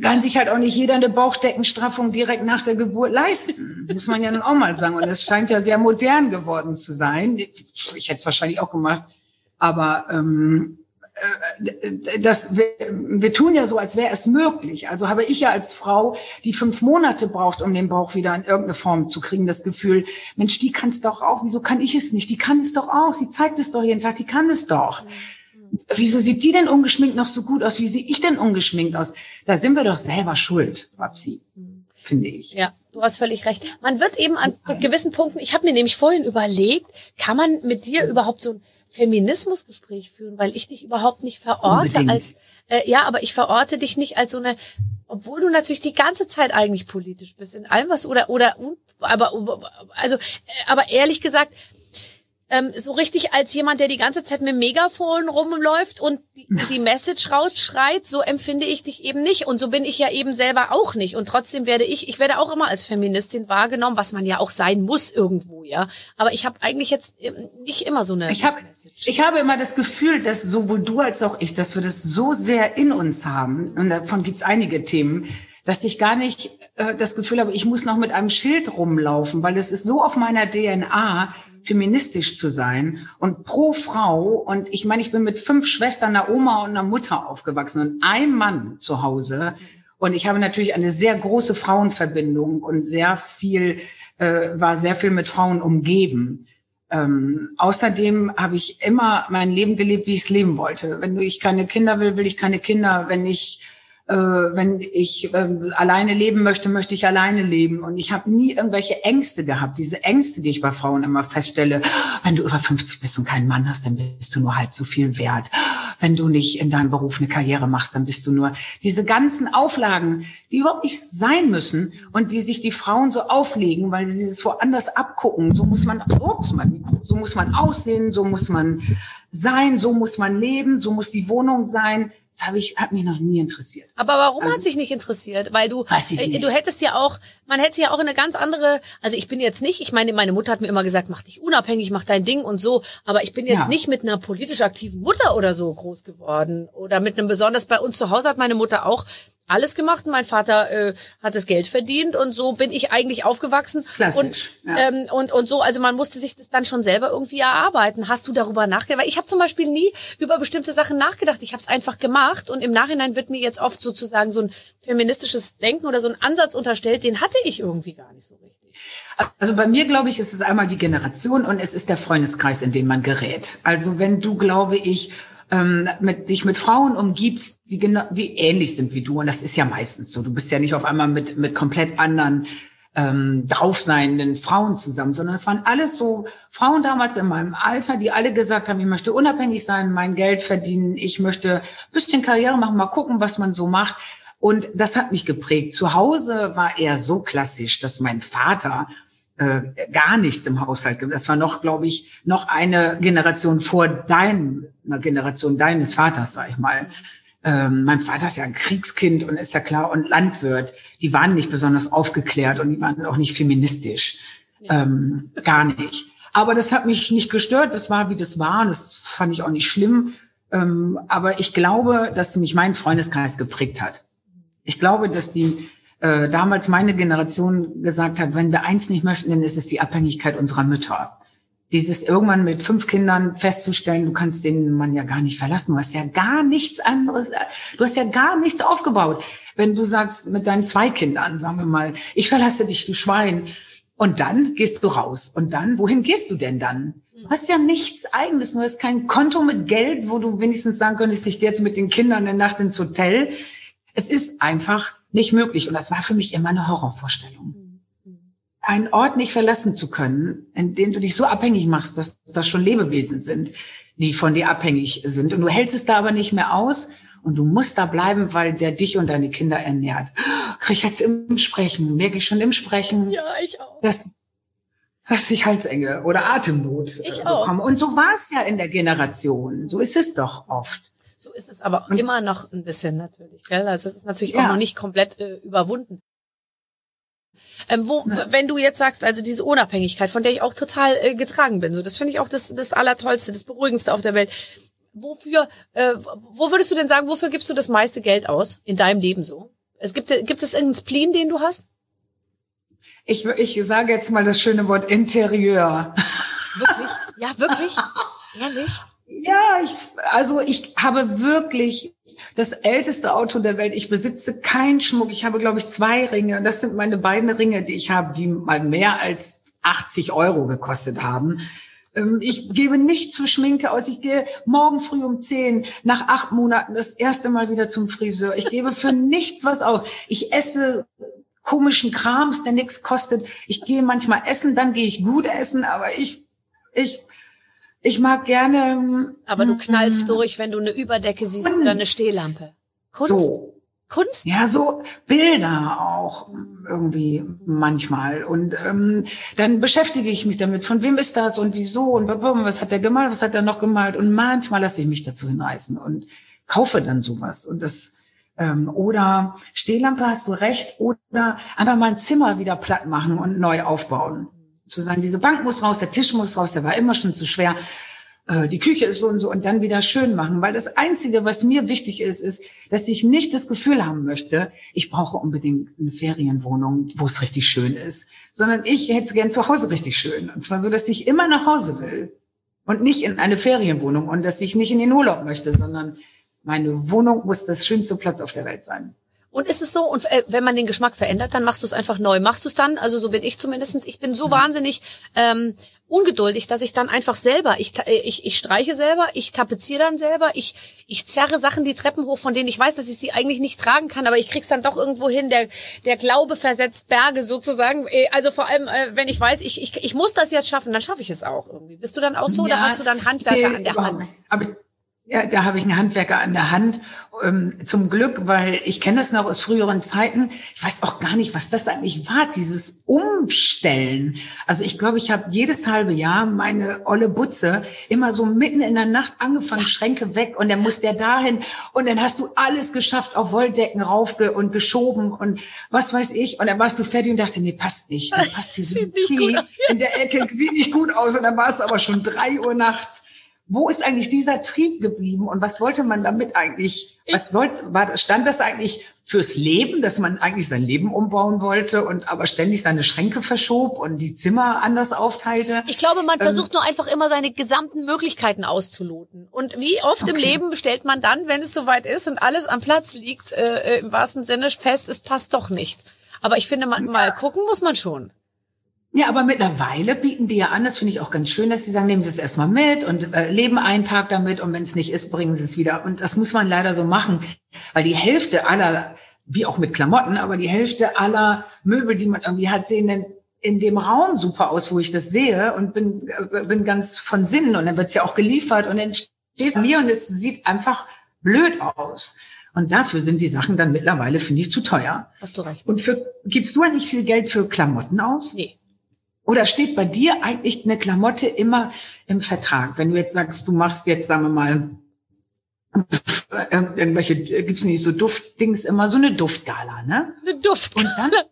Kann sich halt auch nicht jeder eine Bauchdeckenstraffung direkt nach der Geburt leisten. Muss man ja nun auch mal sagen. Und es scheint ja sehr modern geworden zu sein. Ich hätte es wahrscheinlich auch gemacht. Aber ähm, äh, das, wir, wir tun ja so, als wäre es möglich. Also habe ich ja als Frau, die fünf Monate braucht, um den Bauch wieder in irgendeine Form zu kriegen, das Gefühl, Mensch, die kann es doch auch. Wieso kann ich es nicht? Die kann es doch auch. Sie zeigt es doch jeden Tag. Die kann es doch wieso sieht die denn ungeschminkt noch so gut aus? Wie sehe ich denn ungeschminkt aus? Da sind wir doch selber schuld, Babsi, finde ich. Ja, du hast völlig recht. Man wird eben an gewissen Punkten, ich habe mir nämlich vorhin überlegt, kann man mit dir überhaupt so ein Feminismusgespräch führen, weil ich dich überhaupt nicht verorte Unbedingt. als, äh, ja, aber ich verorte dich nicht als so eine, obwohl du natürlich die ganze Zeit eigentlich politisch bist, in allem was oder, oder, aber, also, äh, aber ehrlich gesagt, ähm, so richtig als jemand, der die ganze Zeit mit Megafon rumläuft und die, die, Message rausschreit, so empfinde ich dich eben nicht. Und so bin ich ja eben selber auch nicht. Und trotzdem werde ich, ich werde auch immer als Feministin wahrgenommen, was man ja auch sein muss irgendwo, ja. Aber ich habe eigentlich jetzt nicht immer so eine. Ich habe, ich habe immer das Gefühl, dass sowohl du als auch ich, dass wir das so sehr in uns haben. Und davon gibt's einige Themen, dass ich gar nicht äh, das Gefühl habe, ich muss noch mit einem Schild rumlaufen, weil es ist so auf meiner DNA, feministisch zu sein und pro Frau. Und ich meine, ich bin mit fünf Schwestern, einer Oma und einer Mutter aufgewachsen und ein Mann zu Hause. Und ich habe natürlich eine sehr große Frauenverbindung und sehr viel, äh, war sehr viel mit Frauen umgeben. Ähm, außerdem habe ich immer mein Leben gelebt, wie ich es leben wollte. Wenn ich keine Kinder will, will ich keine Kinder. Wenn ich äh, wenn ich äh, alleine leben möchte, möchte ich alleine leben. Und ich habe nie irgendwelche Ängste gehabt. Diese Ängste, die ich bei Frauen immer feststelle, wenn du über 50 bist und keinen Mann hast, dann bist du nur halb so viel wert. Wenn du nicht in deinem Beruf eine Karriere machst, dann bist du nur diese ganzen Auflagen, die überhaupt nicht sein müssen und die sich die Frauen so auflegen, weil sie es woanders abgucken. So muss man, ups, man, so muss man aussehen, so muss man sein, so muss man leben, so muss die Wohnung sein. Das habe ich, hat mich noch nie interessiert. Aber warum also, hat sich nicht interessiert? Weil du, äh, du hättest ja auch, man hätte ja auch eine ganz andere, also ich bin jetzt nicht, ich meine, meine Mutter hat mir immer gesagt, mach dich unabhängig, mach dein Ding und so, aber ich bin jetzt ja. nicht mit einer politisch aktiven Mutter oder so groß geworden oder mit einem besonders bei uns zu Hause hat meine Mutter auch alles gemacht. Mein Vater äh, hat das Geld verdient und so bin ich eigentlich aufgewachsen. Klassisch, und, ja. ähm, und und so, also man musste sich das dann schon selber irgendwie erarbeiten. Hast du darüber nachgedacht? Weil ich habe zum Beispiel nie über bestimmte Sachen nachgedacht. Ich habe es einfach gemacht und im Nachhinein wird mir jetzt oft sozusagen so ein feministisches Denken oder so ein Ansatz unterstellt, den hatte ich irgendwie gar nicht so richtig. Also bei mir, glaube ich, ist es einmal die Generation und es ist der Freundeskreis, in den man gerät. Also wenn du, glaube ich, ähm, mit, dich mit Frauen umgibst, die, genau, die ähnlich sind wie du. Und das ist ja meistens so. Du bist ja nicht auf einmal mit, mit komplett anderen ähm, draufseienden Frauen zusammen, sondern es waren alles so Frauen damals in meinem Alter, die alle gesagt haben, ich möchte unabhängig sein, mein Geld verdienen, ich möchte bisschen Karriere machen, mal gucken, was man so macht. Und das hat mich geprägt. Zu Hause war er so klassisch, dass mein Vater äh, gar nichts im Haushalt gibt. Das war noch, glaube ich, noch eine Generation vor deiner Generation deines Vaters, sag ich mal. Ähm, mein Vater ist ja ein Kriegskind und ist ja klar und Landwirt. Die waren nicht besonders aufgeklärt und die waren auch nicht feministisch. Ja. Ähm, gar nicht. Aber das hat mich nicht gestört. Das war, wie das war. Und das fand ich auch nicht schlimm. Ähm, aber ich glaube, dass mich mein Freundeskreis geprägt hat. Ich glaube, dass die äh, damals meine Generation gesagt hat, wenn wir eins nicht möchten, dann ist es die Abhängigkeit unserer Mütter. Dieses irgendwann mit fünf Kindern festzustellen, du kannst den Mann ja gar nicht verlassen. Du hast ja gar nichts anderes, du hast ja gar nichts aufgebaut. Wenn du sagst mit deinen zwei Kindern, sagen wir mal, ich verlasse dich, du Schwein. Und dann gehst du raus. Und dann, wohin gehst du denn dann? Du hast ja nichts eigenes. Du hast kein Konto mit Geld, wo du wenigstens sagen könntest, ich gehe jetzt mit den Kindern eine Nacht ins Hotel. Es ist einfach nicht möglich. Und das war für mich immer eine Horrorvorstellung. Einen Ort nicht verlassen zu können, in dem du dich so abhängig machst, dass das schon Lebewesen sind, die von dir abhängig sind. Und du hältst es da aber nicht mehr aus und du musst da bleiben, weil der dich und deine Kinder ernährt. Krieg ich jetzt im Sprechen, merke ich schon im Sprechen. Ja, ich auch. Dass, dass ich Halsenge oder Atemnot ich bekomme. Auch. Und so war es ja in der Generation. So ist es doch oft. So ist es aber immer noch ein bisschen natürlich, gell? Also es ist natürlich ja. auch noch nicht komplett äh, überwunden. Ähm, wo, ja. wenn du jetzt sagst, also diese Unabhängigkeit, von der ich auch total äh, getragen bin, so das finde ich auch das, das Allertollste, das Beruhigendste auf der Welt. Wofür, äh, wo würdest du denn sagen, wofür gibst du das meiste Geld aus in deinem Leben so? Es gibt, gibt es irgendeinen Spleen, den du hast? Ich, ich sage jetzt mal das schöne Wort Interieur. Wirklich? Ja, wirklich? Ehrlich? Ja, ich, also ich habe wirklich das älteste Auto der Welt. Ich besitze keinen Schmuck. Ich habe, glaube ich, zwei Ringe. Und das sind meine beiden Ringe, die ich habe, die mal mehr als 80 Euro gekostet haben. Ähm, ich gebe nichts für Schminke aus. Ich gehe morgen früh um zehn, nach acht Monaten das erste Mal wieder zum Friseur. Ich gebe für nichts was aus. Ich esse komischen Krams, der nichts kostet. Ich gehe manchmal essen, dann gehe ich gut essen, aber ich, ich ich mag gerne. Aber du knallst mm, durch, wenn du eine Überdecke siehst Kunst. oder eine Stehlampe. Kunst. So. Kunst? Ja, so Bilder auch irgendwie manchmal. Und ähm, dann beschäftige ich mich damit, von wem ist das und wieso und was hat der gemalt, was hat er noch gemalt. Und manchmal lasse ich mich dazu hinreißen und kaufe dann sowas. Und das ähm, oder Stehlampe hast du recht, oder einfach mal ein Zimmer wieder platt machen und neu aufbauen zu sagen, diese Bank muss raus, der Tisch muss raus, der war immer schon zu schwer, äh, die Küche ist so und so und dann wieder schön machen. Weil das Einzige, was mir wichtig ist, ist, dass ich nicht das Gefühl haben möchte, ich brauche unbedingt eine Ferienwohnung, wo es richtig schön ist, sondern ich hätte es gern zu Hause richtig schön. Und zwar so, dass ich immer nach Hause will und nicht in eine Ferienwohnung und dass ich nicht in den Urlaub möchte, sondern meine Wohnung muss das schönste Platz auf der Welt sein. Und ist es so, und äh, wenn man den Geschmack verändert, dann machst du es einfach neu. Machst du es dann, also so bin ich zumindestens. ich bin so mhm. wahnsinnig ähm, ungeduldig, dass ich dann einfach selber, ich, äh, ich, ich streiche selber, ich tapeziere dann selber, ich, ich zerre Sachen die Treppen hoch, von denen ich weiß, dass ich sie eigentlich nicht tragen kann, aber ich krieg's dann doch irgendwo hin. Der, der Glaube versetzt Berge sozusagen. Äh, also vor allem, äh, wenn ich weiß, ich, ich, ich muss das jetzt schaffen, dann schaffe ich es auch irgendwie. Bist du dann auch so ja, oder hast du dann Handwerker an der Hand? Aber ja, da habe ich einen Handwerker an der Hand. Ähm, zum Glück, weil ich kenne das noch aus früheren Zeiten. Ich weiß auch gar nicht, was das eigentlich war, dieses Umstellen. Also ich glaube, ich habe jedes halbe Jahr meine olle Butze immer so mitten in der Nacht angefangen, Schränke weg und dann muss der dahin und dann hast du alles geschafft, auf Wolldecken raufge und geschoben und was weiß ich. Und dann warst du fertig und dachte, nee, passt nicht. Dann passt diese Key in der Ecke, sieht nicht gut aus und dann war es aber schon drei Uhr nachts. Wo ist eigentlich dieser Trieb geblieben und was wollte man damit eigentlich? Was sollte, war, stand das eigentlich fürs Leben, dass man eigentlich sein Leben umbauen wollte und aber ständig seine Schränke verschob und die Zimmer anders aufteilte? Ich glaube, man ähm, versucht nur einfach immer seine gesamten Möglichkeiten auszuloten. Und wie oft okay. im Leben stellt man dann, wenn es soweit ist und alles am Platz liegt, äh, äh im wahrsten Sinne fest, es passt doch nicht. Aber ich finde, man, mal gucken muss man schon. Ja, aber mittlerweile bieten die ja an, das finde ich auch ganz schön, dass sie sagen, nehmen Sie es erstmal mit und äh, leben einen Tag damit und wenn es nicht ist, bringen Sie es wieder. Und das muss man leider so machen, weil die Hälfte aller, wie auch mit Klamotten, aber die Hälfte aller Möbel, die man irgendwie hat, sehen dann in dem Raum super aus, wo ich das sehe und bin, äh, bin ganz von Sinnen und dann wird es ja auch geliefert und dann steht mir und es sieht einfach blöd aus. Und dafür sind die Sachen dann mittlerweile, finde ich, zu teuer. Hast du recht. Und für, gibst du eigentlich viel Geld für Klamotten aus? Nee. Oder steht bei dir eigentlich eine Klamotte immer im Vertrag? Wenn du jetzt sagst, du machst jetzt, sagen wir mal, irgendwelche, gibt's nicht so Duftdings immer, so eine Duftgala, ne? Eine Duftgala. Und dann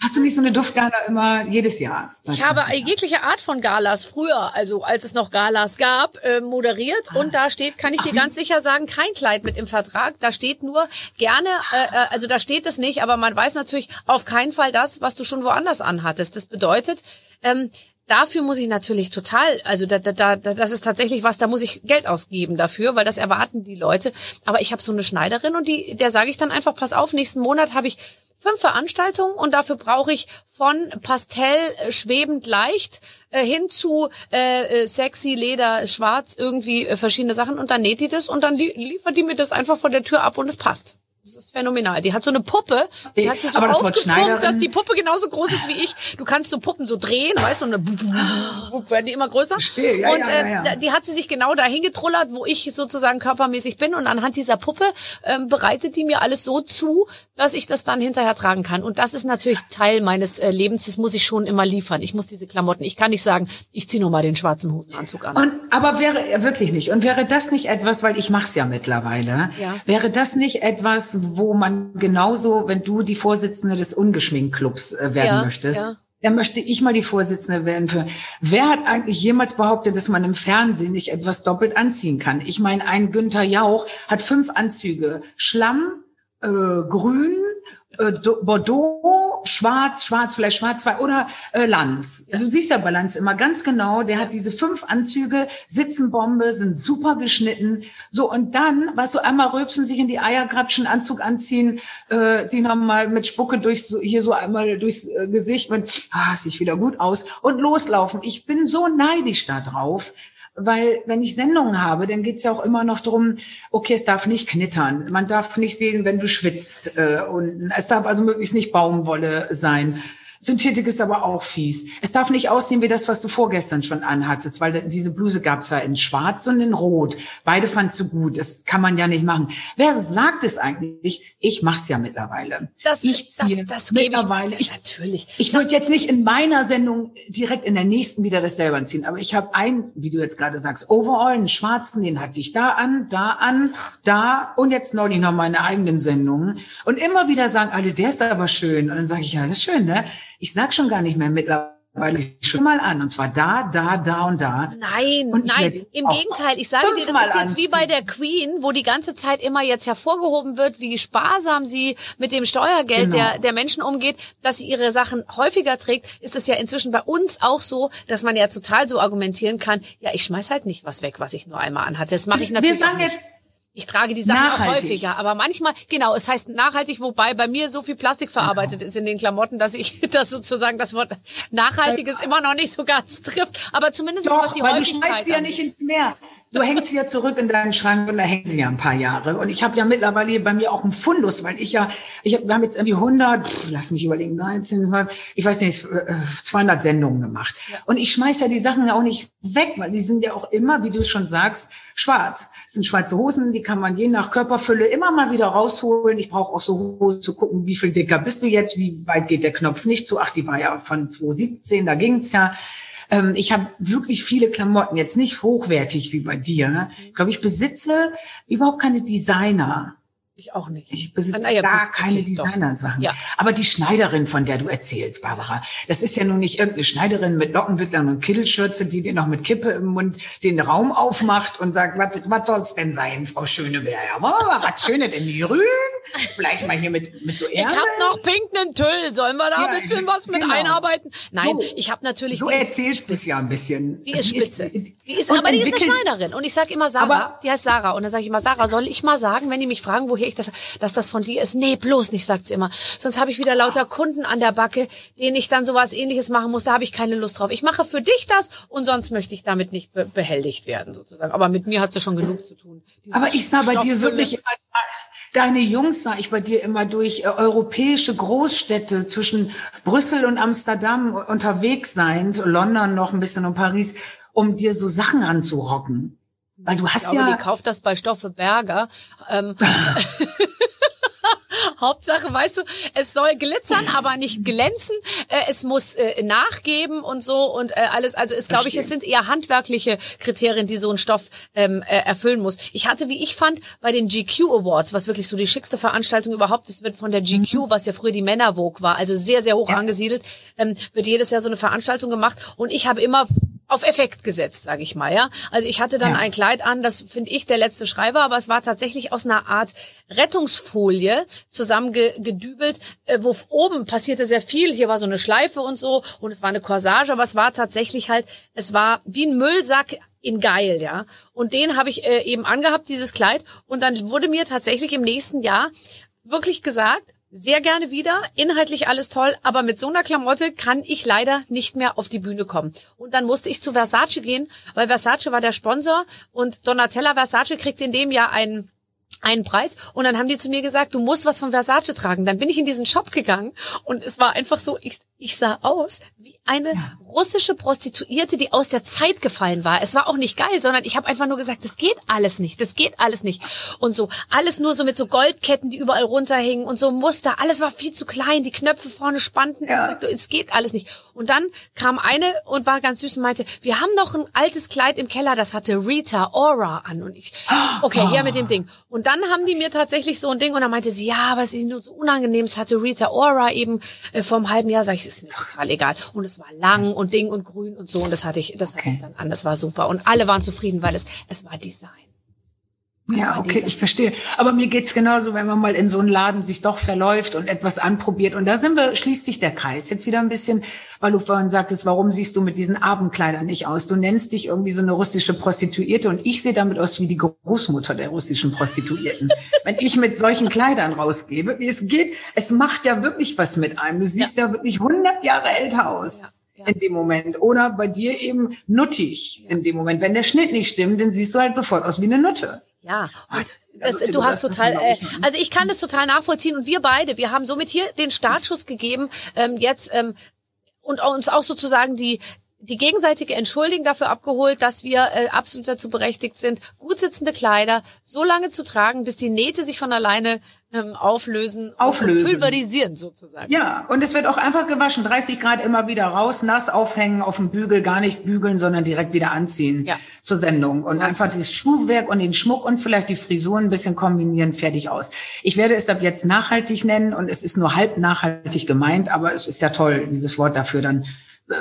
Hast du nicht so eine Duftgala immer jedes Jahr? Ich habe jegliche Art von Galas früher, also als es noch Galas gab, äh, moderiert. Ah. Und da steht, kann ich dir ganz sicher sagen, kein Kleid mit im Vertrag. Da steht nur gerne, äh, äh, also da steht es nicht, aber man weiß natürlich auf keinen Fall das, was du schon woanders anhattest. Das bedeutet, ähm, dafür muss ich natürlich total, also da, da, da, das ist tatsächlich was, da muss ich Geld ausgeben dafür, weil das erwarten die Leute. Aber ich habe so eine Schneiderin und die, der sage ich dann einfach, pass auf, nächsten Monat habe ich fünf Veranstaltungen und dafür brauche ich von Pastell äh, schwebend leicht äh, hin zu äh, äh, sexy Leder schwarz irgendwie äh, verschiedene Sachen und dann näht die das und dann li liefert die mir das einfach vor der Tür ab und es passt. Das ist phänomenal. Die hat so eine Puppe, die hat sich so aufgepumpt, dass die Puppe genauso groß ist wie ich. Du kannst so Puppen so drehen, weißt du, und dann werden die immer größer. Verstehe, ja, und ja, ja, äh, die hat sie sich genau dahin getrullert, wo ich sozusagen körpermäßig bin. Und anhand dieser Puppe ähm, bereitet die mir alles so zu, dass ich das dann hinterher tragen kann. Und das ist natürlich Teil meines äh, Lebens. Das muss ich schon immer liefern. Ich muss diese Klamotten. Ich kann nicht sagen, ich ziehe nur mal den schwarzen Hosenanzug an. Und, aber wäre wirklich nicht. Und wäre das nicht etwas, weil ich mache es ja mittlerweile. Ja. Wäre das nicht etwas, wo man genauso, wenn du die Vorsitzende des Ungeschminkt-Clubs äh, werden ja, möchtest, ja. dann möchte ich mal die Vorsitzende werden für. Wer hat eigentlich jemals behauptet, dass man im Fernsehen nicht etwas doppelt anziehen kann? Ich meine, ein Günther Jauch hat fünf Anzüge. Schlamm, äh, grün, äh, Bordeaux, Schwarz, Schwarz, vielleicht Schwarz zwei oder äh, Lanz. Du siehst ja bei Lanz immer ganz genau, der hat diese fünf Anzüge, Sitzenbombe, sind super geschnitten. So, und dann, weißt du, einmal rülpsen, sich in die Eiergrabschen Anzug anziehen, äh, sich nochmal mit Spucke durchs, hier so einmal durchs äh, Gesicht mit, ah, sieht wieder gut aus und loslaufen. Ich bin so neidisch da drauf weil wenn ich Sendungen habe, dann geht's ja auch immer noch drum, okay, es darf nicht knittern, man darf nicht sehen, wenn du schwitzt äh, und es darf also möglichst nicht Baumwolle sein. Synthetik ist aber auch fies. Es darf nicht aussehen wie das, was du vorgestern schon anhattest, weil diese Bluse gab's ja in Schwarz und in Rot. Beide fandst du gut. Das kann man ja nicht machen. Wer sagt es eigentlich? Ich mach's ja mittlerweile. Das, ich ziehe das, das mittlerweile. Ich, natürlich. Ich würde jetzt nicht in meiner Sendung direkt in der nächsten wieder das selber ziehen, aber ich habe einen, wie du jetzt gerade sagst, Overall, einen schwarzen, den hatte ich da an, da an, da und jetzt neulich noch meine eigenen Sendungen. Und immer wieder sagen alle, der ist aber schön. Und dann sage ich, ja, das ist schön, ne? Ich sag schon gar nicht mehr mittlerweile schon mal an. Und zwar da, da, da und da. Nein, und nein. Im Gegenteil. Ich sage dir, das ist jetzt anziehen. wie bei der Queen, wo die ganze Zeit immer jetzt hervorgehoben wird, wie sparsam sie mit dem Steuergeld genau. der, der Menschen umgeht, dass sie ihre Sachen häufiger trägt, ist es ja inzwischen bei uns auch so, dass man ja total so argumentieren kann, ja, ich schmeiß halt nicht was weg, was ich nur einmal anhatte. Das mache ich natürlich Wir sagen jetzt ich trage die Sachen nachhaltig. auch häufiger, aber manchmal, genau, es heißt nachhaltig, wobei bei mir so viel Plastik verarbeitet genau. ist in den Klamotten, dass ich das sozusagen das Wort nachhaltig ist immer noch nicht so ganz trifft. Aber zumindest Doch, was die weil Häufigkeit du schmeißt sie ja nicht ins Meer. Du hängst sie ja zurück in deinen Schrank und da hängen sie ja ein paar Jahre. Und ich habe ja mittlerweile bei mir auch einen Fundus, weil ich ja, ich hab, wir haben jetzt irgendwie 100, pff, lass mich überlegen, 19, ich weiß nicht, 200 äh, Sendungen gemacht. Ja. Und ich schmeiß ja die Sachen ja auch nicht weg, weil die sind ja auch immer, wie du schon sagst, schwarz. Das sind schwarze Hosen, die kann man je nach Körperfülle immer mal wieder rausholen. Ich brauche auch so Hosen zu gucken, wie viel dicker bist du jetzt, wie weit geht der Knopf nicht zu. Ach, die war ja von 2017, da ging's ja. Ähm, ich habe wirklich viele Klamotten, jetzt nicht hochwertig wie bei dir. Ich glaube, ich besitze überhaupt keine Designer. Ich auch nicht. Ich besitze Ah, gar keine. Designersachen. Ja. Aber die Schneiderin, von der du erzählst, Barbara, das ist ja nun nicht irgendeine Schneiderin mit Lockenwicklern und Kittelschürze, die dir noch mit Kippe im Mund den Raum aufmacht und sagt, was, was soll's denn sein, Frau Schöneberger? Ja, was Schönes in grün? Vielleicht mal hier mit, mit so Ich Ärmeln? hab noch pinken Tüll. Sollen wir da Ja, bitte was mit genau. einarbeiten? Nein, So. ich habe natürlich. So die ist erzählst du es ja ein bisschen. Die ist spitze. Die ist, und aber die ist eine Schneiderin. Und ich sage immer Sarah, Aber- die heißt Sarah. Und dann sage ich immer, Sarah, soll ich mal sagen, wenn die mich fragen, woher ich das, dass das von dir ist? Nee, bloß nicht, sagt sie immer. Sonst habe ich wieder lauter Kunden an der Backe, denen ich dann sowas ähnliches machen muss. Da habe ich keine Lust drauf. Ich mache für dich das und sonst möchte ich damit nicht be behelligt werden, sozusagen. Aber mit mir hat sie schon genug zu tun. Diese Aber ich sah bei dir wirklich immer, deine Jungs sah ich bei dir immer durch äh, europäische Großstädte zwischen Brüssel und Amsterdam unterwegs sein, London noch ein bisschen und Paris, um dir so Sachen ranzurocken. Weil du Ich hast glaube, ja, die kauft das bei Stoffe Berger. Ähm, Hauptsache, weißt du, es soll glitzern, aber nicht glänzen. Äh, es muss äh, nachgeben und so und äh, alles. Also ist, glaube ich, es sind eher handwerkliche Kriterien, die so ein Stoff ähm, äh, erfüllen muss. Ich hatte, wie ich fand, bei den GQ Awards, was wirklich so die schickste Veranstaltung überhaupt ist, wird von der GQ, was ja früher die Männervogue war, also sehr, sehr hoch angesiedelt, ähm, wird jedes Jahr so eine Veranstaltung gemacht. Und ich habe immer auf Effekt gesetzt, sage ich mal, ja. Also ich hatte dann Ja. ein Kleid an, das finde ich der letzte Schreiber, aber es war tatsächlich aus einer Art Rettungsfolie zusammengedübelt, äh, wo oben passierte sehr viel. Hier war so eine Schleife und so und es war eine Corsage, aber es war tatsächlich halt, es war wie ein Müllsack in geil, ja. Und den habe ich äh, eben angehabt, dieses Kleid. Und dann wurde mir tatsächlich im nächsten Jahr wirklich gesagt, sehr gerne wieder, inhaltlich alles toll, aber mit so einer Klamotte kann ich leider nicht mehr auf die Bühne kommen. Und dann musste ich zu Versace gehen, weil Versace war der Sponsor und Donatella Versace kriegt in dem Jahr einen einen Preis und dann haben die zu mir gesagt, du musst was von Versace tragen. Dann bin ich in diesen Shop gegangen und es war einfach so, ich, ich sah aus wie eine russische Prostituierte, die aus der Zeit gefallen war. Es war auch nicht geil, sondern ich habe einfach nur gesagt, das geht alles nicht, das geht alles nicht. Und so alles nur so mit so Goldketten, die überall runterhingen und so Muster, alles war viel zu klein, die Knöpfe vorne spannten. Ich sagte, es geht alles nicht. Und dann kam eine und war ganz süß und meinte, wir haben noch ein altes Kleid im Keller, das hatte Rita Ora an und ich, okay, hier mit dem Ding. Und dann haben die mir tatsächlich so ein Ding und dann meinte sie, ja, aber es ist nur so unangenehm, es hatte Rita Ora eben äh, vor einem halben Jahr, sag ich, es ist mir total egal. Und es war lang und Ding und grün und so und das hatte ich, das hatte ich dann an, das war super. Und alle waren zufrieden, weil es, es war Design. Das Ja, okay, ich verstehe. Aber mir geht's genauso, wenn man mal in so einen Laden sich doch verläuft und etwas anprobiert. Und da sind wir, schließt sich der Kreis. Jetzt wieder ein bisschen, weil du vorhin sagtest, warum siehst du mit diesen Abendkleidern nicht aus? Du nennst dich irgendwie so eine russische Prostituierte und ich sehe damit aus wie die Großmutter der russischen Prostituierten. wenn ich mit solchen Kleidern rausgebe, es geht, es macht ja wirklich was mit einem. Du siehst ja, wirklich 100 Jahre älter aus. Ja, ja. In dem Moment. Oder bei dir eben nuttig in dem Moment. Wenn der Schnitt nicht stimmt, dann siehst du halt sofort aus wie eine Nutte. Ja, und das- das, du hast total, äh, ne? also ich kann das total nachvollziehen und wir beide, wir haben somit hier den Startschuss gegeben, ähm, jetzt ähm, und uns auch sozusagen die die gegenseitige Entschuldigung dafür abgeholt, dass wir äh, absolut dazu berechtigt sind, gut sitzende Kleider so lange zu tragen, bis die Nähte sich von alleine ähm, auflösen, und Auflösen. pulverisieren sozusagen. Ja, und es wird auch einfach gewaschen. 30 Grad immer wieder raus, nass aufhängen, auf dem Bügel, gar nicht bügeln, sondern direkt wieder anziehen Ja. zur Sendung. Und einfach das Schuhwerk und den Schmuck und vielleicht die Frisuren ein bisschen kombinieren, fertig aus. Ich werde es ab jetzt nachhaltig nennen und es ist nur halb nachhaltig gemeint, aber es ist ja toll, dieses Wort dafür dann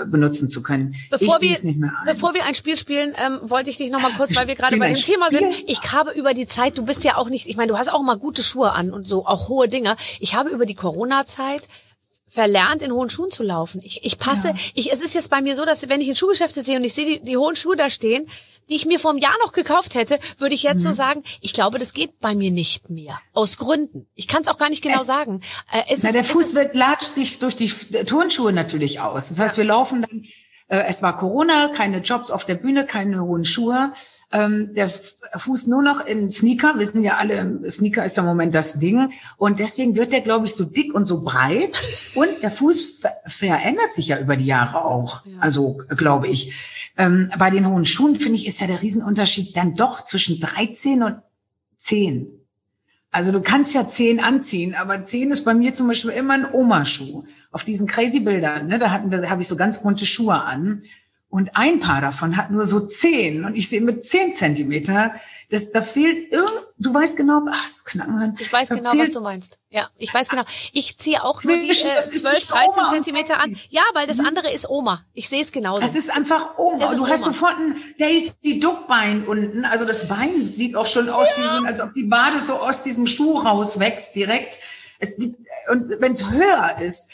benutzen zu können. Bevor wir, bevor wir ein Spiel spielen, ähm, wollte ich dich noch mal kurz, weil wir gerade bei dem Thema sind. Ich habe über die Zeit, du bist ja auch nicht, ich meine, du hast auch mal gute Schuhe an und so, auch hohe Dinger. Ich habe über die Corona-Zeit verlernt, in hohen Schuhen zu laufen. Ich, ich passe, ich, es ist jetzt bei mir so, dass wenn ich in Schuhgeschäfte sehe und ich sehe die, die hohen Schuhe da stehen, die ich mir vor einem Jahr noch gekauft hätte, würde ich jetzt so Mhm. sagen, ich glaube, das geht bei mir nicht mehr. Aus Gründen. Ich kann es auch gar nicht genau Es- sagen. Äh, es Na, ist, der Fuß wird latscht sich durch die F- Turnschuhe natürlich aus. Das heißt, wir laufen dann, äh, es war Corona, keine Jobs auf der Bühne, keine hohen Schuhe. Ähm, der Fuß nur noch in Sneaker. Wir sind ja alle, Sneaker ist ja im Moment das Ding. Und deswegen wird der, glaube ich, so dick und so breit. Und der Fuß ver verändert sich ja über die Jahre auch. Also, glaube ich. Ähm, bei den hohen Schuhen, finde ich, ist ja der Riesenunterschied dann doch zwischen 13 und 10. Also du kannst ja zehn anziehen, aber zehn ist bei mir zum Beispiel immer ein Omaschuh. Auf diesen crazy Bildern, ne, da hatten wir, habe ich so ganz bunte Schuhe an. Und ein Paar davon hat nur so zehn. Und ich sehe mit zehn Zentimeter Das, da fehlt irgend, du weißt genau, ach, das Knacken. Ich weiß genau, was du meinst. Ja, ich weiß genau. Ich ziehe auch nur die Zwischen- äh, das ist 12, nicht 13 Oma und Zentimeter an. Ja, weil das andere ist Oma. Ich sehe es genauso. Das ist einfach Oma. Ist du hast Oma. sofort ein Daisy Duckbein unten. Also das Bein sieht auch schon aus, wie so, als ob die Wade so aus diesem Schuh rauswächst direkt. Es, und wenn es höher ist,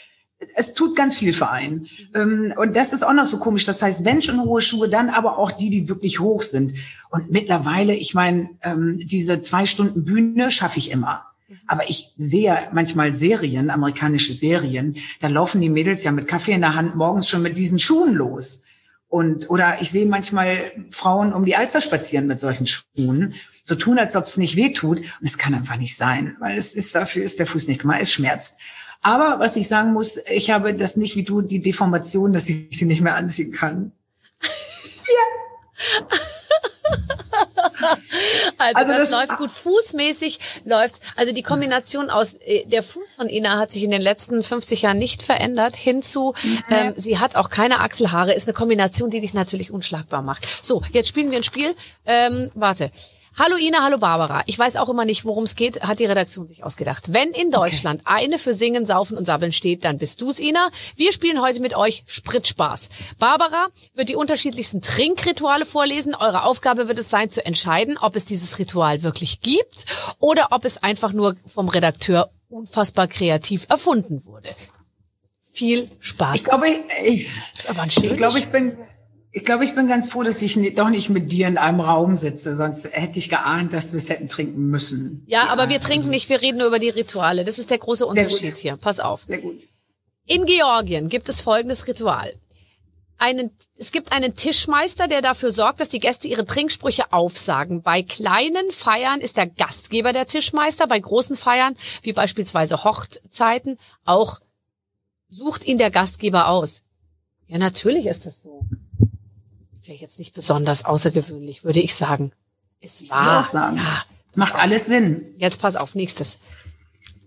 es tut ganz viel für einen. Ähm, Und das ist auch noch so komisch. Das heißt, wenn schon hohe Schuhe, dann aber auch die, die wirklich hoch sind. Und mittlerweile, ich meine, ähm, diese zwei Stunden Bühne schaffe ich immer. Aber ich sehe manchmal Serien, amerikanische Serien, da laufen die Mädels ja mit Kaffee in der Hand morgens schon mit diesen Schuhen los. Und, oder ich sehe manchmal Frauen um die Alster spazieren mit solchen Schuhen, so tun, als ob es nicht weh tut. Und es kann einfach nicht sein, weil es ist, dafür ist der Fuß nicht gemacht, es schmerzt. Aber was ich sagen muss, ich habe das nicht wie du, die Deformation, dass ich sie nicht mehr anziehen kann. Also, Also das, das- läuft gut. Fußmäßig läuft's. Also die Kombination aus äh, der Fuß von Ina hat sich in den letzten 50 Jahren nicht verändert. Hinzu, ähm, sie hat auch keine Achselhaare. Ist eine Kombination, die dich natürlich unschlagbar macht. So, jetzt spielen wir ein Spiel. Ähm, warte. Hallo Ina, hallo Barbara. Ich weiß auch immer nicht, worum es geht, hat die Redaktion sich ausgedacht. Wenn in Deutschland eine für Singen, Saufen und Sabbeln steht, dann bist du's, Ina. Wir spielen heute mit euch Spritspaß. Barbara wird die unterschiedlichsten Trinkrituale vorlesen. Eure Aufgabe wird es sein, zu entscheiden, ob es dieses Ritual wirklich gibt oder ob es einfach nur vom Redakteur unfassbar kreativ erfunden wurde. Viel Spaß. Ich glaube, ich, ich glaube, ich bin, ich glaube, ich bin ganz froh, dass ich doch nicht mit dir in einem Raum sitze, sonst hätte ich geahnt, dass wir es hätten trinken müssen. ja, aber wir trinken nicht, wir reden nur über die Rituale. Das ist der große. Unterschied hier. Pass auf. Sehr gut. In Georgien gibt es folgendes Ritual. Einen, es gibt einen Tischmeister, der dafür sorgt, dass die Gäste ihre Trinksprüche aufsagen. Bei kleinen Feiern ist der Gastgeber der Tischmeister, bei großen Feiern, wie beispielsweise Hochzeiten, auch sucht ihn der Gastgeber aus. Ja, natürlich ist das so. Ist ja jetzt nicht besonders außergewöhnlich, würde ich sagen. Es war. sagen. Ja, Macht alles Sinn. Jetzt pass auf, nächstes.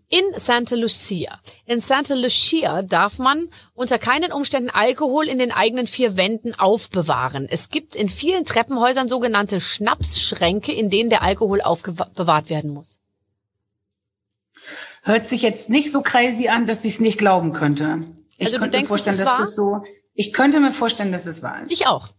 In Santa Lucia. In Santa Lucia darf man unter keinen Umständen Alkohol in den eigenen vier Wänden aufbewahren. Es gibt in vielen Treppenhäusern sogenannte Schnapsschränke, in denen der Alkohol aufbewahrt werden muss. Hört sich jetzt nicht so crazy an, dass ich es nicht glauben könnte. Ich Also könnte mir vorstellen, dass das so. Ich könnte mir vorstellen, dass es wahr ist. Ich auch.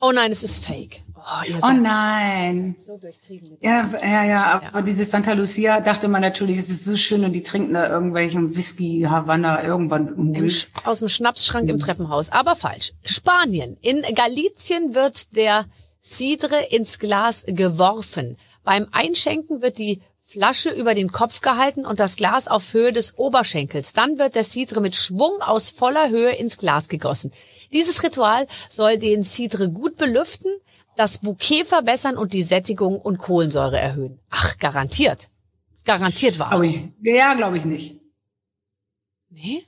Oh nein, es ist fake. Oh, Oh nein. so durchtrieben. Ja, ja, ja, aber Ja. diese Santa Lucia dachte man natürlich, es ist so schön und die trinken da irgendwelchen Whisky, Havanna, irgendwann Im, aus dem Schnapsschrank im Treppenhaus. Aber falsch. Spanien. In Galizien wird der Cidre ins Glas geworfen. Beim Einschenken wird die Flasche über den Kopf gehalten und das Glas auf Höhe des Oberschenkels. Dann wird der Cidre mit Schwung aus voller Höhe ins Glas gegossen. Dieses Ritual soll den Cidre gut belüften, das Bouquet verbessern und die Sättigung und Kohlensäure erhöhen. Ach, garantiert. Garantiert wahr. Glaube ich. Ja, glaube ich nicht. Nee?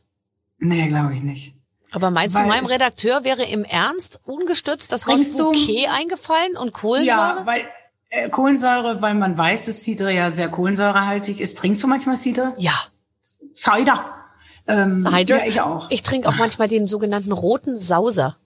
Nee, glaube ich nicht. Aber meinst Weil du, meinem Redakteur wäre im Ernst ungestützt das Wort Trinkst du- Bouquet eingefallen und Kohlensäure? Ja, weil äh, Kohlensäure, weil man weiß, dass Cidre ja sehr kohlensäurehaltig ist. Trinkst du manchmal Cidre? ja. Cider. Ähm, Cider? Ja, ich auch. Ich trinke auch manchmal den sogenannten roten Sauser.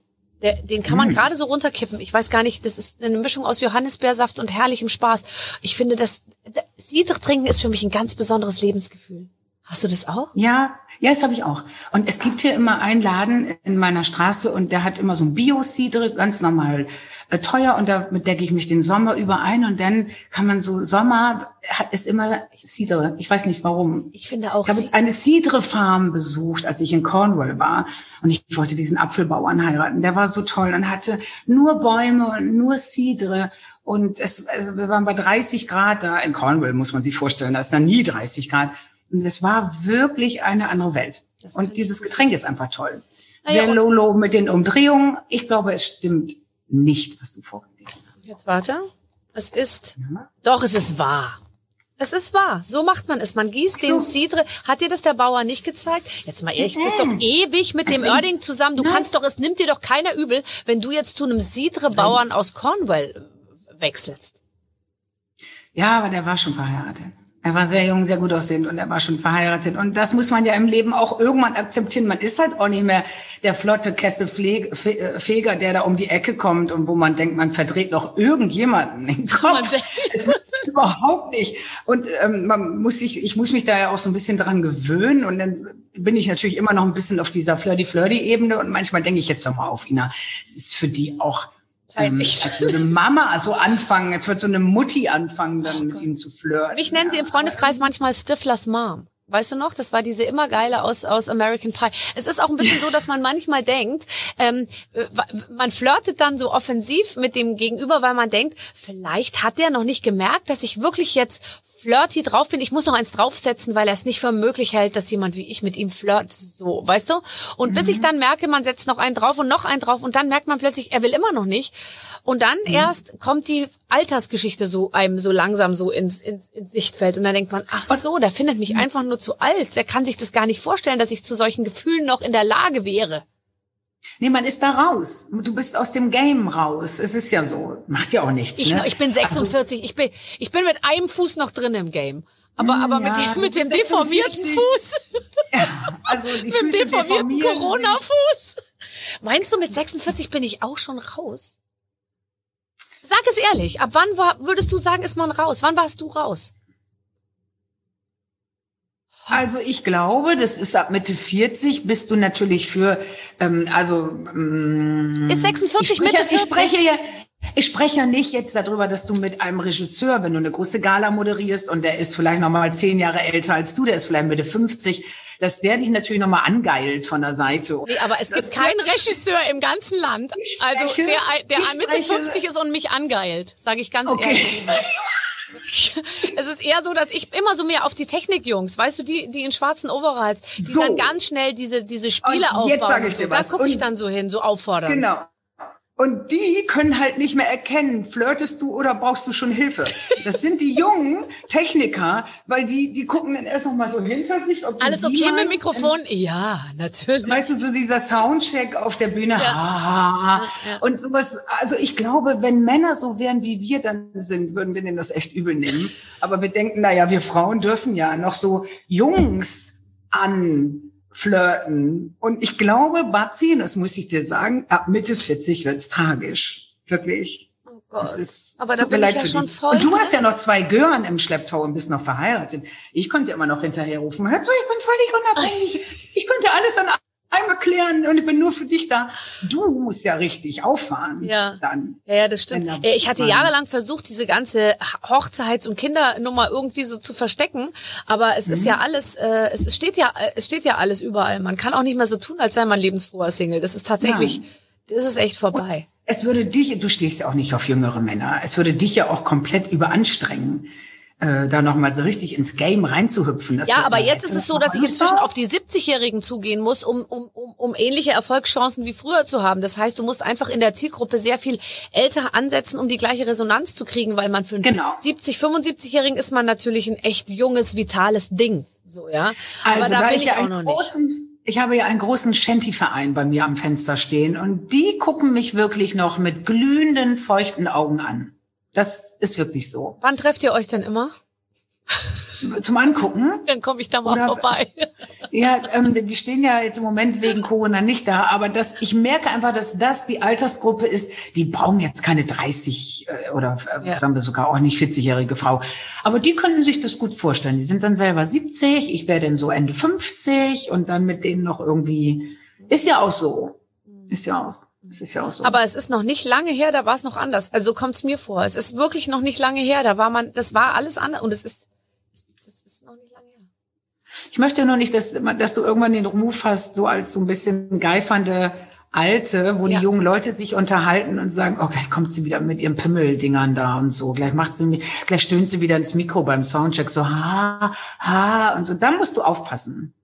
Der, den kann man Hm. gerade so runterkippen. Ich weiß gar nicht, das ist eine Mischung aus Johannisbeersaft und herrlichem Spaß. Ich finde, das das- Cider trinken ist für mich ein ganz besonderes Lebensgefühl. Hast du das auch? Ja, ja, das habe ich auch. Und es gibt hier immer einen Laden in meiner Straße und der hat immer so ein Bio-Cidre, ganz normal teuer und damit decke ich mich den Sommer über ein und dann kann man so Sommer hat ist immer Cidre. Ich weiß nicht warum. Ich finde auch. Ich habe eine Cidre-Farm besucht, als ich in Cornwall war. Und ich wollte diesen Apfelbauern heiraten. Der war so toll und hatte nur Bäume und nur Cidre. Und es, also wir waren bei 30 Grad da. In Cornwall muss man sich vorstellen, da ist dann nie 30 Grad. Und es war wirklich eine andere Welt. Und dieses Getränk ist einfach toll. Ja, Sehr und- low-low mit den Umdrehungen. Ich glaube, es stimmt nicht, was du vorgelesen hast. Jetzt warte. Es ist. Ja. Doch, es ist wahr. Es ist wahr. So macht man es. Man gießt den Cidre. Hat dir das der Bauer nicht gezeigt? Jetzt mal ehrlich, du bist doch ewig mit dem Also, Oerding zusammen. Du nein. kannst doch, es nimmt dir doch keiner übel, wenn du jetzt zu einem Cidre-Bauern aus Cornwall äh, wechselst. Ja, aber der war schon verheiratet. Er war sehr jung, sehr gut aussehend und er war schon verheiratet. Und das muss man ja im Leben auch irgendwann akzeptieren. Man ist halt auch nicht mehr der flotte Kesselfeger, der da um die Ecke kommt und wo man denkt, man verdreht noch irgendjemanden den Kopf. überhaupt nicht. Und ähm, man muss sich, ich muss mich da ja auch so ein bisschen dran gewöhnen. Und dann bin ich natürlich immer noch ein bisschen auf dieser Flirty-Flirty-Ebene. Und manchmal denke ich jetzt noch mal auf, Ina, es ist für die auch Peinlich. Ähm, als würde Mama so anfangen, jetzt wird so eine Mutti anfangen, dann mit ihm zu flirten. Mich nennen sie im Freundeskreis manchmal Stiflers Mom. Weißt du noch? Das war diese immer geile aus, aus American Pie. Es ist auch ein bisschen so, dass man manchmal denkt, ähm, man flirtet dann so offensiv mit dem Gegenüber, weil man denkt, vielleicht hat der noch nicht gemerkt, dass ich wirklich jetzt flirty drauf bin. Ich muss noch eins draufsetzen, weil er es nicht für möglich hält, dass jemand wie ich mit ihm flirt. So, weißt du? Und mhm. bis ich mhm. dann merke, man setzt noch einen drauf und noch einen drauf und dann merkt man plötzlich, er will immer noch nicht. Und dann mhm. erst kommt die Altersgeschichte so einem so langsam so ins, ins, ins Sichtfeld. Und dann denkt man, ach so, der findet mich mhm. einfach nur zu alt. Der kann sich das gar nicht vorstellen, dass ich zu solchen Gefühlen noch in der Lage wäre. Nee, man ist da raus. Du bist aus dem Game raus. Es ist ja so. Macht ja auch nichts. Ich, ne? ich bin 46. Also, ich bin, ich bin mit einem Fuß noch drin im Game. Aber, aber ja, mit, dem, mit dem deformierten Fuß. Ja, also mit dem deformierten Corona-Fuß. Meinst du, mit 46 bin ich auch schon raus? Sag es ehrlich. Ab wann war, würdest du sagen, ist man raus? Wann warst du raus? Also ich glaube, das ist ab Mitte 40 bist du natürlich für, ähm, also ähm, ist 46 Mitte 40? Ich spreche ja, ich spreche ja nicht jetzt darüber, dass du mit einem Regisseur, wenn du eine große Gala moderierst und der ist vielleicht noch mal zehn Jahre älter als du, der ist vielleicht Mitte 50, dass der dich natürlich noch mal angeilt von der Seite. Nee, aber es gibt keinen Regisseur im ganzen Land, also spreche, also der, der Mitte 50 ist und mich angeilt, sage ich ganz okay. ehrlich. es ist eher so, dass ich immer so mehr auf die Technikjungs, weißt du, die, die in schwarzen Overalls, die so. dann ganz schnell diese, diese Spiele und aufbauen. Jetzt sage ich dir so. was. Da gucke ich dann so hin, so auffordern. Genau. Und die können halt nicht mehr erkennen, flirtest du oder brauchst du schon Hilfe. Das sind die jungen Techniker, weil die, die gucken dann erst noch mal so hinter sich. Ob Alles okay mit dem Mikrofon? Ja, natürlich. Weißt du, so dieser Soundcheck auf der Bühne. Ja. Ha, ja. Und sowas. Also ich glaube, wenn Männer so wären, wie wir dann sind, würden wir denen das echt übel nehmen. Aber wir denken, na ja, wir Frauen dürfen ja noch so Jungs an flirten. Und ich glaube, Batzi, das muss ich dir sagen, ab Mitte 40 wird's tragisch. Wirklich. Oh Gott. Das ist, Aber da bin ich ja schon voll. Und du hast ja noch zwei Gören im Schlepptau und bist noch verheiratet. Ich konnte immer noch hinterherrufen. Hör zu, ich bin völlig unabhängig. ich konnte alles an einmal klären und ich bin nur für dich da. Du musst ja richtig auffahren. Ja. Dann. Ja, ja das stimmt. Ich hatte jahrelang versucht, diese ganze Hochzeits- und Kindernummer irgendwie so zu verstecken, aber es mhm. ist ja alles, äh, es steht ja, es steht ja alles überall. Man kann auch nicht mehr so tun, als sei man lebensfroher Single. Das ist tatsächlich, Nein. das ist echt vorbei. Und es würde dich, du stehst ja auch nicht auf jüngere Männer, es würde dich ja auch komplett überanstrengen äh, da nochmal so richtig ins Game reinzuhüpfen. Das ja, aber jetzt ist es so, dass ich inzwischen auf die 70-Jährigen zugehen muss, um, um, um, um ähnliche Erfolgschancen wie früher zu haben. Das heißt, du musst einfach in der Zielgruppe sehr viel älter ansetzen, um die gleiche Resonanz zu kriegen, weil man für einen genau. 70, 75-Jährigen ist man natürlich ein echt junges, vitales Ding. So, ja. Aber also, da, da bin ich ja auch noch nicht. Ich habe ja einen großen Shanty-Verein bei mir am Fenster stehen und die gucken mich wirklich noch mit glühenden, feuchten Augen an. Das ist wirklich so. Wann trefft ihr euch denn immer? Zum Angucken. Dann komme ich da mal Oder, vorbei. Ja, ähm, die stehen ja jetzt im Moment wegen Corona nicht da, aber das, ich merke einfach, dass das die Altersgruppe ist, die brauchen jetzt keine 30 äh, oder äh, ja. sagen wir sogar auch nicht 40-jährige Frau. Aber die können sich das gut vorstellen. Die sind dann selber 70, ich wäre dann so Ende 50 und dann mit denen noch irgendwie. Ist ja auch so. Ist ja auch. Das ist ja auch so. Aber es ist noch nicht lange her, da war es noch anders. Also kommt es mir vor. Es ist wirklich noch nicht lange her. Da war man, das war alles anders. Und es ist, das ist noch nicht lange her. Ich möchte nur nicht, dass, dass du irgendwann den Ruf hast, so als so ein bisschen geifernde Alte, wo ja. die jungen Leute sich unterhalten und sagen, oh, gleich kommt sie wieder mit ihren Pimmeldingern da und so. Gleich macht sie, gleich stöhnt sie wieder ins Mikro beim Soundcheck so, ha, ha, und so. Da musst du aufpassen.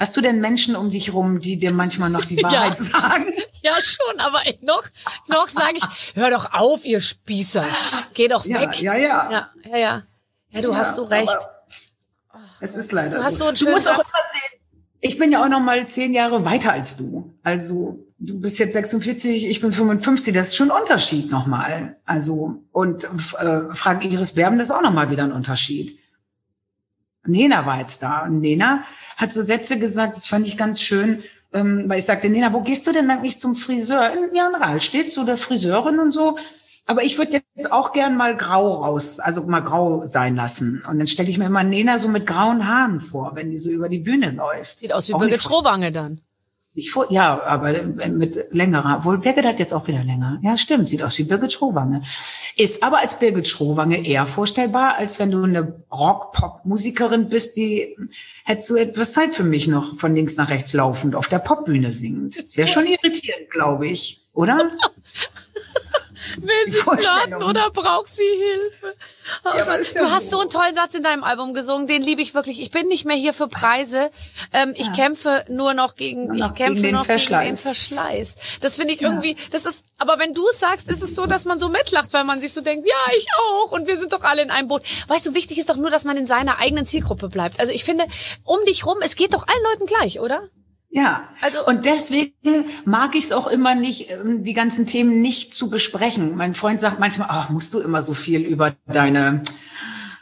Hast du denn Menschen um dich rum, die dir manchmal noch die Wahrheit ja. sagen? Ja, schon, aber noch, noch sage ich, hör doch auf, ihr Spießer. Geh doch ja, weg. Ja, ja. Ja, ja, ja. Ja, du hast so recht. Es ist leider du hast so. so einen du musst auch immer sehen, ich bin ja auch noch mal zehn Jahre weiter als du. Also du bist jetzt 46, ich bin 55. Das ist schon ein Unterschied nochmal. Also und äh, Frank Iris Berben ist auch nochmal wieder ein Unterschied. Nena war jetzt da. Und Nena hat so Sätze gesagt, das fand ich ganz schön, ähm, weil ich sagte, Nena, wo gehst du denn eigentlich zum Friseur? Ja, in Rahl steht so der Friseurin und so. Aber ich würde jetzt auch gern mal grau raus, also mal grau sein lassen. Und dann stelle ich mir immer Nena so mit grauen Haaren vor, wenn die so über die Bühne läuft. Sieht aus wie Birgit Schrowange dann. Ich vor, ja, aber mit längerer. Wohl Birgit hat jetzt auch wieder länger. Ja, stimmt. Sieht aus wie Birgit Schrowange. Ist aber als Birgit Schrowange eher vorstellbar, als wenn du eine Rock-Pop-Musikerin bist, die hättest du etwas Zeit für mich noch von links nach rechts laufend auf der Popbühne singt. Das wäre schon irritierend, glaube ich. Oder? Will sie flirten oder braucht sie Hilfe? Oh ja, du ja hast so. so einen tollen Satz in deinem Album gesungen, den liebe ich wirklich. Ich bin nicht mehr hier für Preise. Ähm, ich ja. kämpfe nur noch gegen, nur noch ich kämpfe gegen noch gegen den Verschleiß. Das finde ich irgendwie, das ist, aber wenn du es sagst, ist es so, dass man so mitlacht, weil man sich so denkt, ja, ich auch und wir sind doch alle in einem Boot. Weißt du, wichtig ist doch nur, dass man in seiner eigenen Zielgruppe bleibt. Also ich finde, um dich rum, es geht doch allen Leuten gleich, oder? Ja, also und deswegen mag ich es auch immer nicht, ähm, die ganzen Themen nicht zu besprechen. Mein Freund sagt manchmal, ach, musst du immer so viel über deine,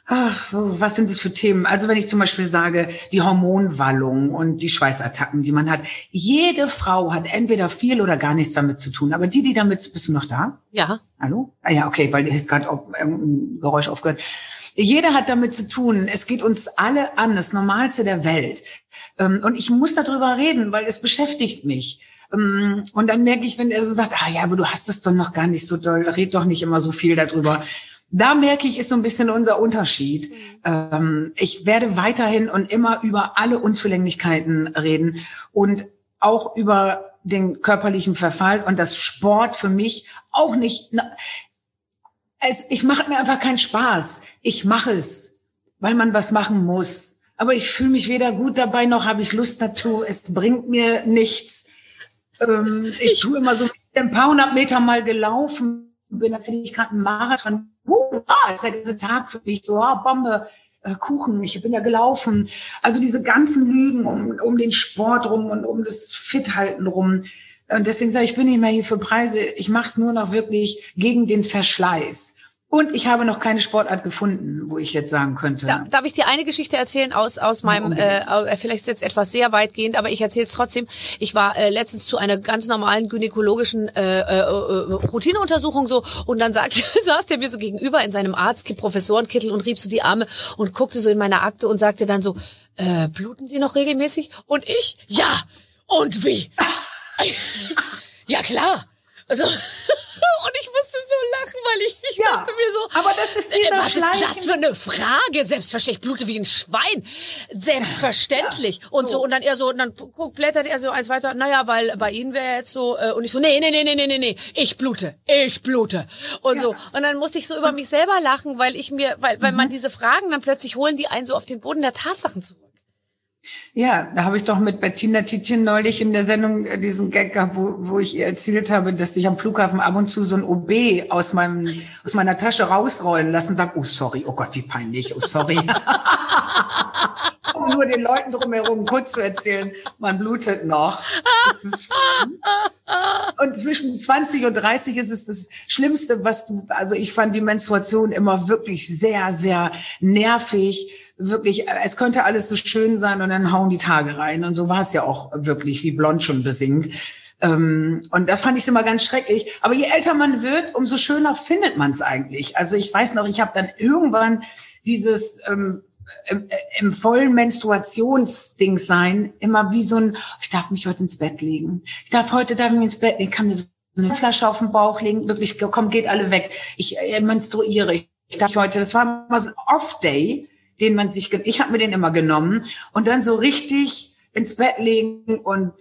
ach, was sind das für Themen? Also wenn ich zum Beispiel sage, die Hormonwallung und die Schweißattacken, die man hat. Jede Frau hat entweder viel oder gar nichts damit zu tun. Aber die, die damit, bist du noch da? Ja. Hallo? Ah, ja, okay, weil jetzt gerade auf ein Geräusch aufgehört. Jeder hat damit zu tun. Es geht uns alle an, das Normalste der Welt. Ähm, und ich muss darüber reden, weil es beschäftigt mich. Ähm, und dann merke ich, wenn er so sagt, ah ja, aber du hast es doch noch gar nicht so doll, red doch nicht immer so viel darüber. Da merke ich, ist so ein bisschen unser Unterschied. Mhm. Ich werde weiterhin und immer über alle Unzulänglichkeiten reden und auch über den körperlichen Verfall und das Sport für mich auch nicht. Es, ich mache mir einfach keinen Spaß. Ich mache es, weil man was machen muss aber ich fühle mich weder gut dabei noch habe ich Lust dazu. Es bringt mir nichts. Ähm, ich tue immer so ein paar hundert Meter mal gelaufen, bin tatsächlich gerade ein Marathon. Uh, ist der ganze Tag für mich so, ah, Bombe, äh, Kuchen, ich bin ja gelaufen. Also diese ganzen Lügen um, um den Sport rum und um das Fithalten rum. Und deswegen sage ich, ich bin nicht mehr hier für Preise. Ich mache es nur noch wirklich gegen den Verschleiß. Und ich habe noch keine Sportart gefunden, wo ich jetzt sagen könnte. Da, darf ich dir eine Geschichte erzählen aus aus meinem, äh, äh, vielleicht ist jetzt etwas sehr weitgehend, aber ich erzähle es trotzdem. Ich war äh, letztens zu einer ganz normalen gynäkologischen äh, äh, äh Routineuntersuchung so und dann sagt, saß der mir so gegenüber in seinem Arzt, Professorenkittel und rieb so die Arme und guckte so in meine Akte und sagte dann so, äh, bluten Sie noch regelmäßig? Und ich, ja. Und wie? ja klar. Also und ich musste so lachen, weil ich, ich ja, dachte mir so, aber das ist dieser was ist das für eine Frage? Selbstverständlich, blute wie ein Schwein. Selbstverständlich. Ja, und so. und dann er so, und dann guck, blättert er so eins weiter, naja, weil bei Ihnen wäre jetzt so, äh, und ich so, nee, nee, nee, nee, nee, nee, nee, ich blute, ich blute. Und ja. so. Und dann musste ich so über mich selber lachen, weil ich mir, weil, weil mhm. man diese Fragen dann plötzlich holen die einen so auf den Boden der Tatsachen zurück. Ja, da habe ich doch mit Bettina Tietjen neulich in der Sendung äh, diesen Gag gehabt, wo, wo ich ihr erzählt habe, dass ich am Flughafen ab und zu so ein OB aus meinem aus meiner Tasche rausrollen lassen und sage, oh sorry, oh Gott, wie peinlich, oh sorry. um nur den Leuten drumherum kurz zu erzählen, man blutet noch. und zwischen 20 und 30 ist es das Schlimmste, was du, also ich fand die Menstruation immer wirklich sehr, sehr nervig wirklich, es könnte alles so schön sein und dann hauen die Tage rein. Und so war es ja auch wirklich, wie Blond schon besingt. Ähm, und das fand ich immer ganz schrecklich. Aber je älter man wird, umso schöner findet man es eigentlich. Also ich weiß noch, ich habe dann irgendwann dieses ähm, im, im vollen Menstruationsding sein, immer wie so ein, ich darf mich heute ins Bett legen. Ich darf heute darf ich ins Bett, ich kann mir so eine Flasche auf den Bauch legen, wirklich, komm, geht alle weg. Ich äh, menstruiere. Ich darf heute, das war immer so ein Off-Day den man sich, ich habe mir den immer genommen und dann so richtig ins Bett legen und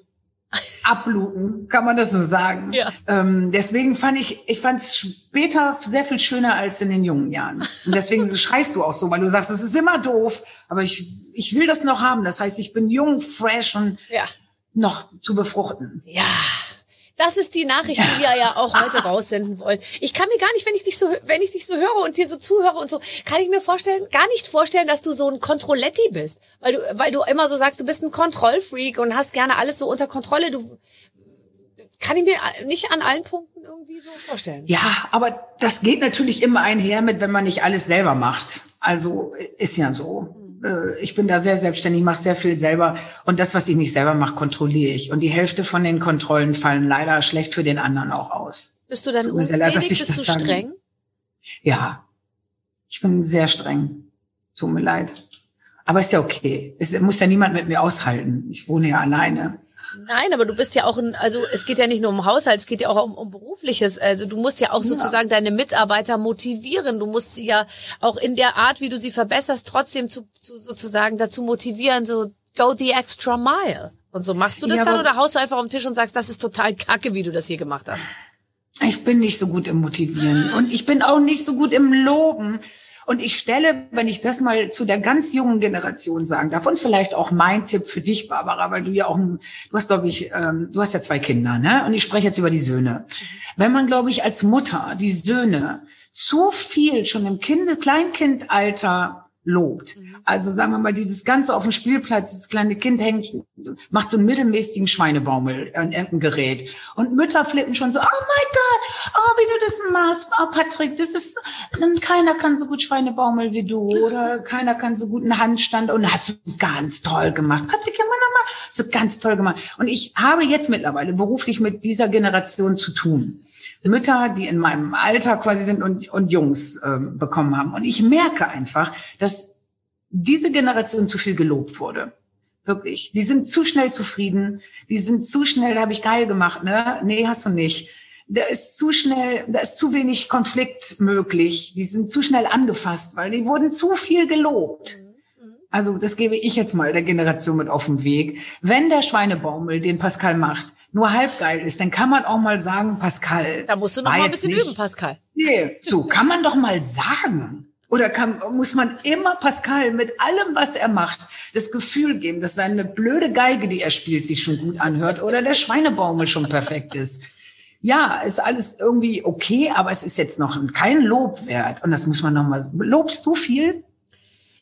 abluten, kann man das so sagen. Ja. Ähm, deswegen fand ich, ich fand es später sehr viel schöner als in den jungen Jahren. Und deswegen schreist du auch so, weil du sagst, es ist immer doof, aber ich, ich will das noch haben. Das heißt, ich bin jung, fresh und ja. noch zu befruchten. Ja. Das ist die Nachricht, die wir ja auch heute raussenden wollen. Ich kann mir gar nicht, wenn ich dich so, wenn ich dich so höre und dir so zuhöre und so, kann ich mir vorstellen, gar nicht vorstellen, dass du so ein Kontrolletti bist, weil du, weil du immer so sagst, du bist ein Kontrollfreak und hast gerne alles so unter Kontrolle. Du, kann ich mir nicht an allen Punkten irgendwie so vorstellen. Ja, aber das geht natürlich immer einher mit, wenn man nicht alles selber macht. Also ist ja so. Äh, ich bin da sehr selbstständig, mache sehr viel selber und das, was ich nicht selber mache, kontrolliere ich. Und die Hälfte von den Kontrollen fallen leider schlecht für den anderen auch aus. Bist du dann Tut mir sehr leid, dass ich Bist das du sagen streng? muss. Ja, ich bin sehr streng. Tut mir leid. Aber ist ja okay. Es muss ja niemand mit mir aushalten. Ich wohne ja alleine. Nein, aber du bist ja auch ein, also es geht ja nicht nur um Haushalt, es geht ja auch um, um berufliches. Also du musst ja auch sozusagen deine Mitarbeiter motivieren. Du musst sie ja auch in der Art, wie du sie verbesserst, trotzdem zu, zu sozusagen dazu motivieren, so go the extra mile. Und so machst du das Ja, dann oder haust du einfach am Tisch und sagst, das ist total kacke, wie du das hier gemacht hast? Ich bin nicht so gut im Motivieren und ich bin auch nicht so gut im Loben. Und ich stelle, wenn ich das mal zu der ganz jungen Generation sagen darf, und vielleicht auch mein Tipp für dich, Barbara, weil du ja auch, du hast, glaube ich, ähm, du hast ja zwei Kinder, ne? Und ich spreche jetzt über die Söhne. Wenn man, glaube ich, als Mutter die Söhne zu viel schon im Kind, Kleinkindalter lobt. Also sagen wir mal, dieses Ganze auf dem Spielplatz, das kleine Kind hängt, macht so einen mittelmäßigen Schweinebaumel an irgendeinem Gerät. Und Mütter flippen schon so, oh mein Gott, oh, wie du das machst, oh Patrick, das ist, keiner kann so gut Schweinebaumel wie du oder keiner kann so gut einen Handstand und hast du ganz toll gemacht. Patrick, ja, Mama, hast du ganz toll gemacht. Und ich habe jetzt mittlerweile beruflich mit dieser Generation zu tun. Mütter, die in meinem Alter quasi sind und, und Jungs ähm, bekommen haben. Und ich merke einfach, dass diese Generation zu viel gelobt wurde. Wirklich. Die sind zu schnell zufrieden. Die sind zu schnell, da habe ich geil gemacht, ne? Nee, hast du nicht. Da ist zu schnell, da ist zu wenig Konflikt möglich. Die sind zu schnell angefasst, weil die wurden zu viel gelobt. Also das gebe ich jetzt mal der Generation mit auf den Weg. Wenn der Schweinebaumel, den Pascal macht, nur halb geil ist, dann kann man auch mal sagen, Pascal. Da musst du noch mal ein bisschen nicht- üben, Pascal. Nee, so kann man doch mal sagen. Oder kann, muss man immer Pascal mit allem, was er macht, das Gefühl geben, dass seine blöde Geige, die er spielt, sich schon gut anhört oder der Schweinebaumel schon perfekt ist. Ja, ist alles irgendwie okay, aber es ist jetzt noch kein Lob wert. Und das muss man noch mal. Lobst du viel?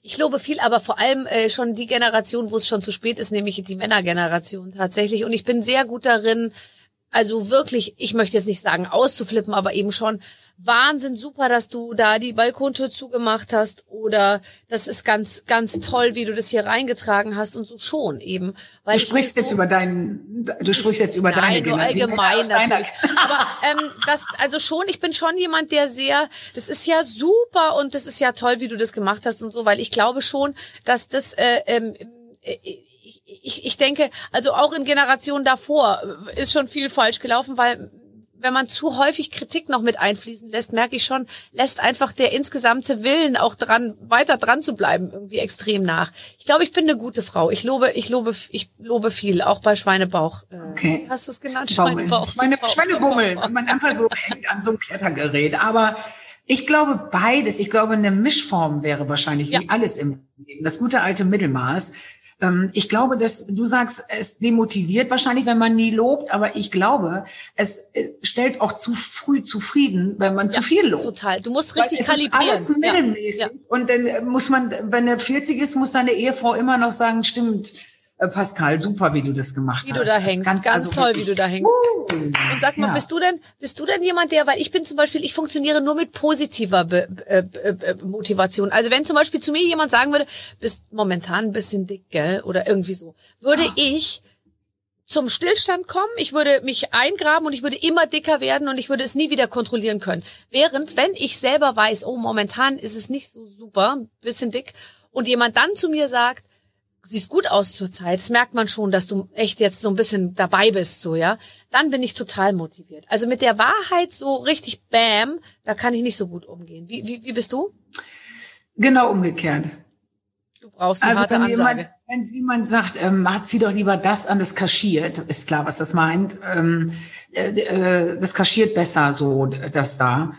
Ich lobe viel, aber vor allem äh, schon die Generation, wo es schon zu spät ist, nämlich die Männergeneration tatsächlich. Und ich bin sehr gut darin, also wirklich, ich möchte jetzt nicht sagen auszuflippen, aber eben schon Wahnsinn, super, dass du da die Balkontür zugemacht hast oder das ist ganz, ganz toll, wie du das hier reingetragen hast und so schon eben. Weil Du ich sprichst jetzt so- über deinen, du sprichst jetzt über deine Nein, nur Generation. allgemein natürlich. Aber ähm, das, also schon, ich bin schon jemand, der sehr, das ist ja super und das ist ja toll, wie du das gemacht hast und so, weil ich glaube schon, dass das, äh, ähm, äh, ich, ich, denke, also auch in Generationen davor äh, ist schon viel falsch gelaufen, weil wenn man zu häufig Kritik noch mit einfließen lässt, merke ich schon, lässt einfach der insgesamte Willen auch dran, weiter dran zu bleiben, irgendwie extrem nach. Ich glaube, ich bin eine gute Frau. Ich lobe, ich lobe, ich lobe viel, auch bei Schweinebauch. Äh, Okay. Hast du es genannt? Schweinebauch. Schweine, Bauch, Schweinebummel, man einfach so hängt an so einem Klettergerät. Aber ich glaube beides. Ich glaube, eine Mischform wäre wahrscheinlich Ja. wie alles im Leben. Das gute alte Mittelmaß. Ähm, Ich glaube, dass du sagst, es demotiviert wahrscheinlich, wenn man nie lobt, aber ich glaube, es äh, stellt auch zu früh zufrieden, wenn man zu viel lobt. Total. Du musst Weil richtig es kalibrieren. Ist alles mittelmäßig. Ja. Und dann muss man, wenn er 40 ist, muss seine Ehefrau immer noch sagen, stimmt, äh, Pascal, super, wie du das gemacht Wie hast. du da hängst. Ganz, also toll, wie du da hängst. Uh, Und sag mal, ja. bist du denn, bist du denn jemand, der, weil ich bin zum Beispiel, ich funktioniere nur mit positiver Be äh, äh, äh, Motivation. Also wenn zum Beispiel zu mir jemand sagen würde, bist momentan ein bisschen dick, gell, oder irgendwie so, würde Ah. ich zum Stillstand kommen, ich würde mich eingraben und ich würde immer dicker werden und ich würde es nie wieder kontrollieren können. Während, wenn ich selber weiß, oh, momentan ist es nicht so super, ein bisschen dick, und jemand dann zu mir sagt, siehst gut aus zur Zeit, das merkt man schon, dass du echt jetzt so ein bisschen dabei bist, so, ja, dann bin ich total motiviert. Also mit der Wahrheit so richtig bam, da kann ich nicht so gut umgehen. Wie, wie, wie bist du? Genau umgekehrt. Du brauchst die Also harte wenn Ansage. jemand, wenn jemand sagt, ähm, hat sie doch lieber das an, das kaschiert, ist klar, was das meint. Ähm, äh, äh, das kaschiert besser so, das da.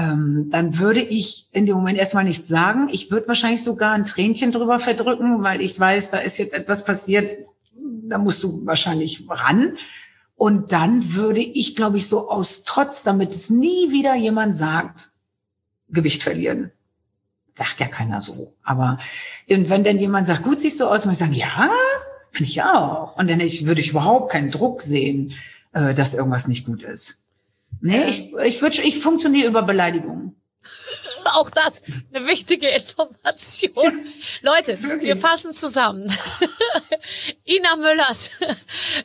Ähm, dann würde ich in dem Moment erstmal nichts sagen. Ich würde wahrscheinlich sogar ein Tränchen drüber verdrücken, weil ich weiß, da ist jetzt etwas passiert, da musst du wahrscheinlich ran. Und dann würde ich, glaube ich, so aus Trotz, damit es nie wieder jemand sagt, Gewicht verlieren. Sagt ja keiner so. Aber wenn dann jemand sagt, gut siehst du aus, würde ich sagen, ja, finde ich auch. Und dann würde ich überhaupt keinen Druck sehen, äh, dass irgendwas nicht gut ist. Nee, ich, ich, würd, ich funktioniere über Beleidigungen. auch das eine wichtige Information. Leute, wir fassen zusammen. Ina Müllers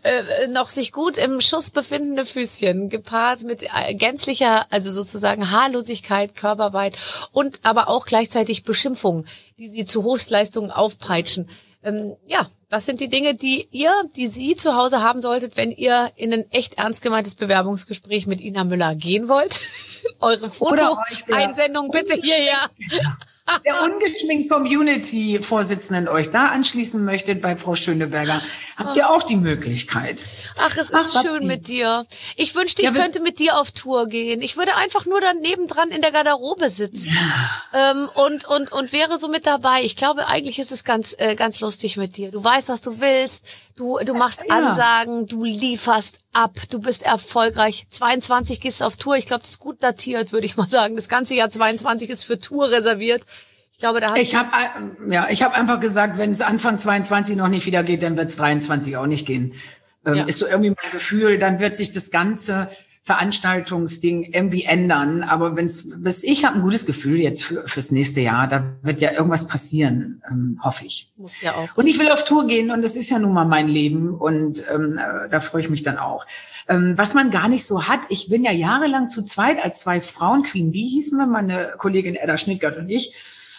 äh, noch sich gut im Schuss befindende Füßchen, gepaart mit äh, gänzlicher, also sozusagen Haarlosigkeit, Körperweit und aber auch gleichzeitig Beschimpfungen, die sie zu Höchstleistungen aufpeitschen. Ähm, ja, das sind die Dinge, die ihr, die Sie zu Hause haben solltet, wenn ihr in ein echt ernst gemeintes Bewerbungsgespräch mit Ina Müller gehen wollt. Eure Foto-Einsendung bitte hierher. Der ungeschminkt Community-Vorsitzenden euch da anschließen möchtet bei Frau Schöneberger, habt ihr auch die Möglichkeit. Ach, es ist Ach, schön mit dir. Ich wünschte, ich ja, könnte mit dir auf Tour gehen. Ich würde einfach nur daneben dran in der Garderobe sitzen ja. ähm, und, und, und wäre so mit dabei. Ich glaube, eigentlich ist es ganz, äh, ganz lustig mit dir. Du weißt, was du willst. Du, du machst ja. Ansagen, du lieferst ab, du bist erfolgreich. 22 gehst auf Tour. Ich glaube, das ist gut datiert, würde ich mal sagen. Das ganze Jahr 22 ist für Tour reserviert. Ich glaube, da hast ich habe ja, ich habe einfach gesagt, wenn es Anfang 22 noch nicht wieder geht, dann wird es 23 auch nicht gehen. Ähm, ja. Ist so irgendwie mein Gefühl. Dann wird sich das ganze Veranstaltungsding irgendwie ändern. Aber wenn's, bis ich habe ein gutes Gefühl jetzt für, fürs nächste Jahr. Da wird ja irgendwas passieren, ähm, hoffe ich. Muss ja auch. Und ich will auf Tour gehen und das ist ja nun mal mein Leben und ähm, äh, da freue ich mich dann auch. Ähm, was man gar nicht so hat, ich bin ja jahrelang zu zweit als zwei Frauen, Queen Bee hießen wir, meine Kollegin Edda Schnittgart und ich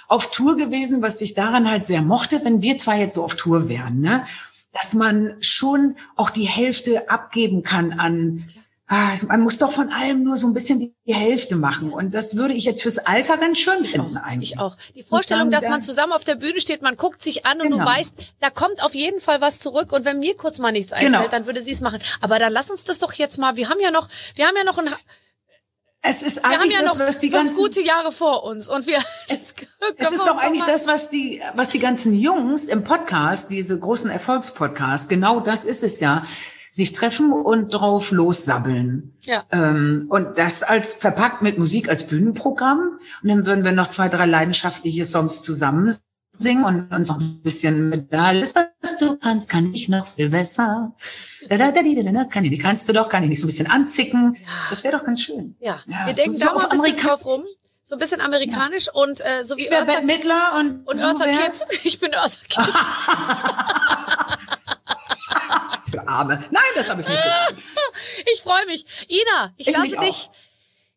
auf Tour gewesen, was ich daran halt sehr mochte, wenn wir zwar jetzt so auf Tour wären, ne? dass man schon auch die Hälfte abgeben kann an, ah, man muss doch von allem nur so ein bisschen die Hälfte machen. Und das würde ich jetzt fürs Alter ganz schön finden eigentlich. Ich auch. Die Vorstellung, dass man zusammen auf der Bühne steht, man guckt sich an und genau. du weißt, da kommt auf jeden Fall was zurück. Und wenn mir kurz mal nichts einfällt, genau. dann würde sie es machen. Aber dann lass uns das doch jetzt mal, wir haben ja noch, wir haben ja noch ein es ist wir eigentlich haben ja das, noch was die ganzen gute Jahre vor uns und wir. Es, es ist doch eigentlich das, was die, was die ganzen Jungs im Podcast, diese großen Erfolgspodcasts, genau das ist es ja, sich treffen und drauf lossabbeln. Ja. Ähm, und das als verpackt mit Musik als Bühnenprogramm. Und dann würden wir noch zwei, drei leidenschaftliche Songs zusammen singen und uns noch ein bisschen mit alles, was du kannst, kann ich noch viel besser. Da, da, da, da, da, kann ich, die kannst du doch, kann ich nicht so ein bisschen anzicken. Das wäre doch ganz schön. Ja, ja wir denken so, da mal ein bisschen drauf rum. So ein bisschen amerikanisch ja. und äh, so wie ich Eartha, Mittler und, und Eartha Kids. Ich bin Eartha Kids. Für Arme. Nein, das habe ich nicht gesagt. ich freue mich. Ina, ich, ich lasse dich. Auch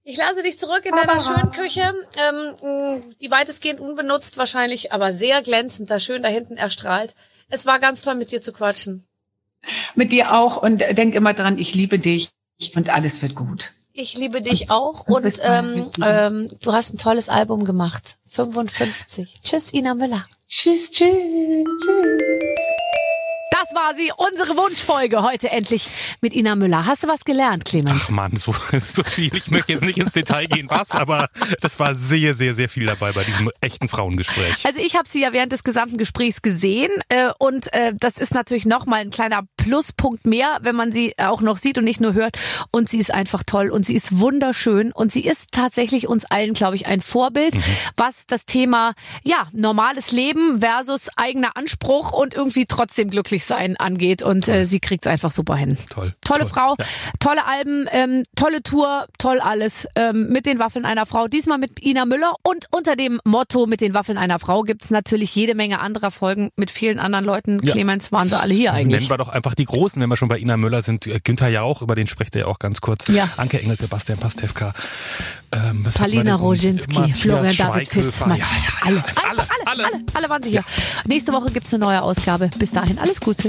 ich lasse dich zurück in deiner schönen Küche, ähm, die weitestgehend unbenutzt wahrscheinlich, aber sehr glänzend, da schön da hinten erstrahlt. Es war ganz toll, mit dir zu quatschen. Mit dir auch und denk immer dran, ich liebe dich und alles wird gut. Ich liebe dich auch und, und ähm, ähm, du hast ein tolles Album gemacht. 55. Tschüss, Ina Müller. Tschüss, tschüss, tschüss. Das war sie, unsere Wunschfolge heute endlich mit Ina Müller. Hast du was gelernt, Clemens? Ach man, so, so viel. Ich möchte jetzt nicht ins Detail gehen, was, aber das war sehr, sehr, sehr viel dabei bei diesem echten Frauengespräch. Also ich habe sie ja während des gesamten Gesprächs gesehen äh, und äh, das ist natürlich nochmal ein kleiner Pluspunkt mehr, wenn man sie auch noch sieht und nicht nur hört. Und sie ist einfach toll und sie ist wunderschön und sie ist tatsächlich uns allen, glaube ich, ein Vorbild, mhm. was das Thema ja normales Leben versus eigener Anspruch und irgendwie trotzdem glücklich sein angeht. Und äh, sie kriegt es einfach super hin. Toll. Tolle toll. Frau, ja. tolle Alben, ähm, tolle Tour, toll alles. Ähm, mit den Waffeln einer Frau. Diesmal mit Ina Müller. Und unter dem Motto mit den Waffeln einer Frau gibt es natürlich jede Menge anderer Folgen mit vielen anderen Leuten. Ja. Clemens waren sie alle hier eigentlich. Nennen wir doch einfach die Großen, wenn wir schon bei Ina Müller sind. Äh, Günther Jauch, über den spricht er ja auch ganz kurz. Ja. Anke Engelke, Bastian Pastewka. Ähm, Palina Roginski, Florian David Fitz. Alle, alle, alle, alle, alle, waren sie hier. Nächste Woche gibt es eine neue Ausgabe. Bis dahin, alles Gute.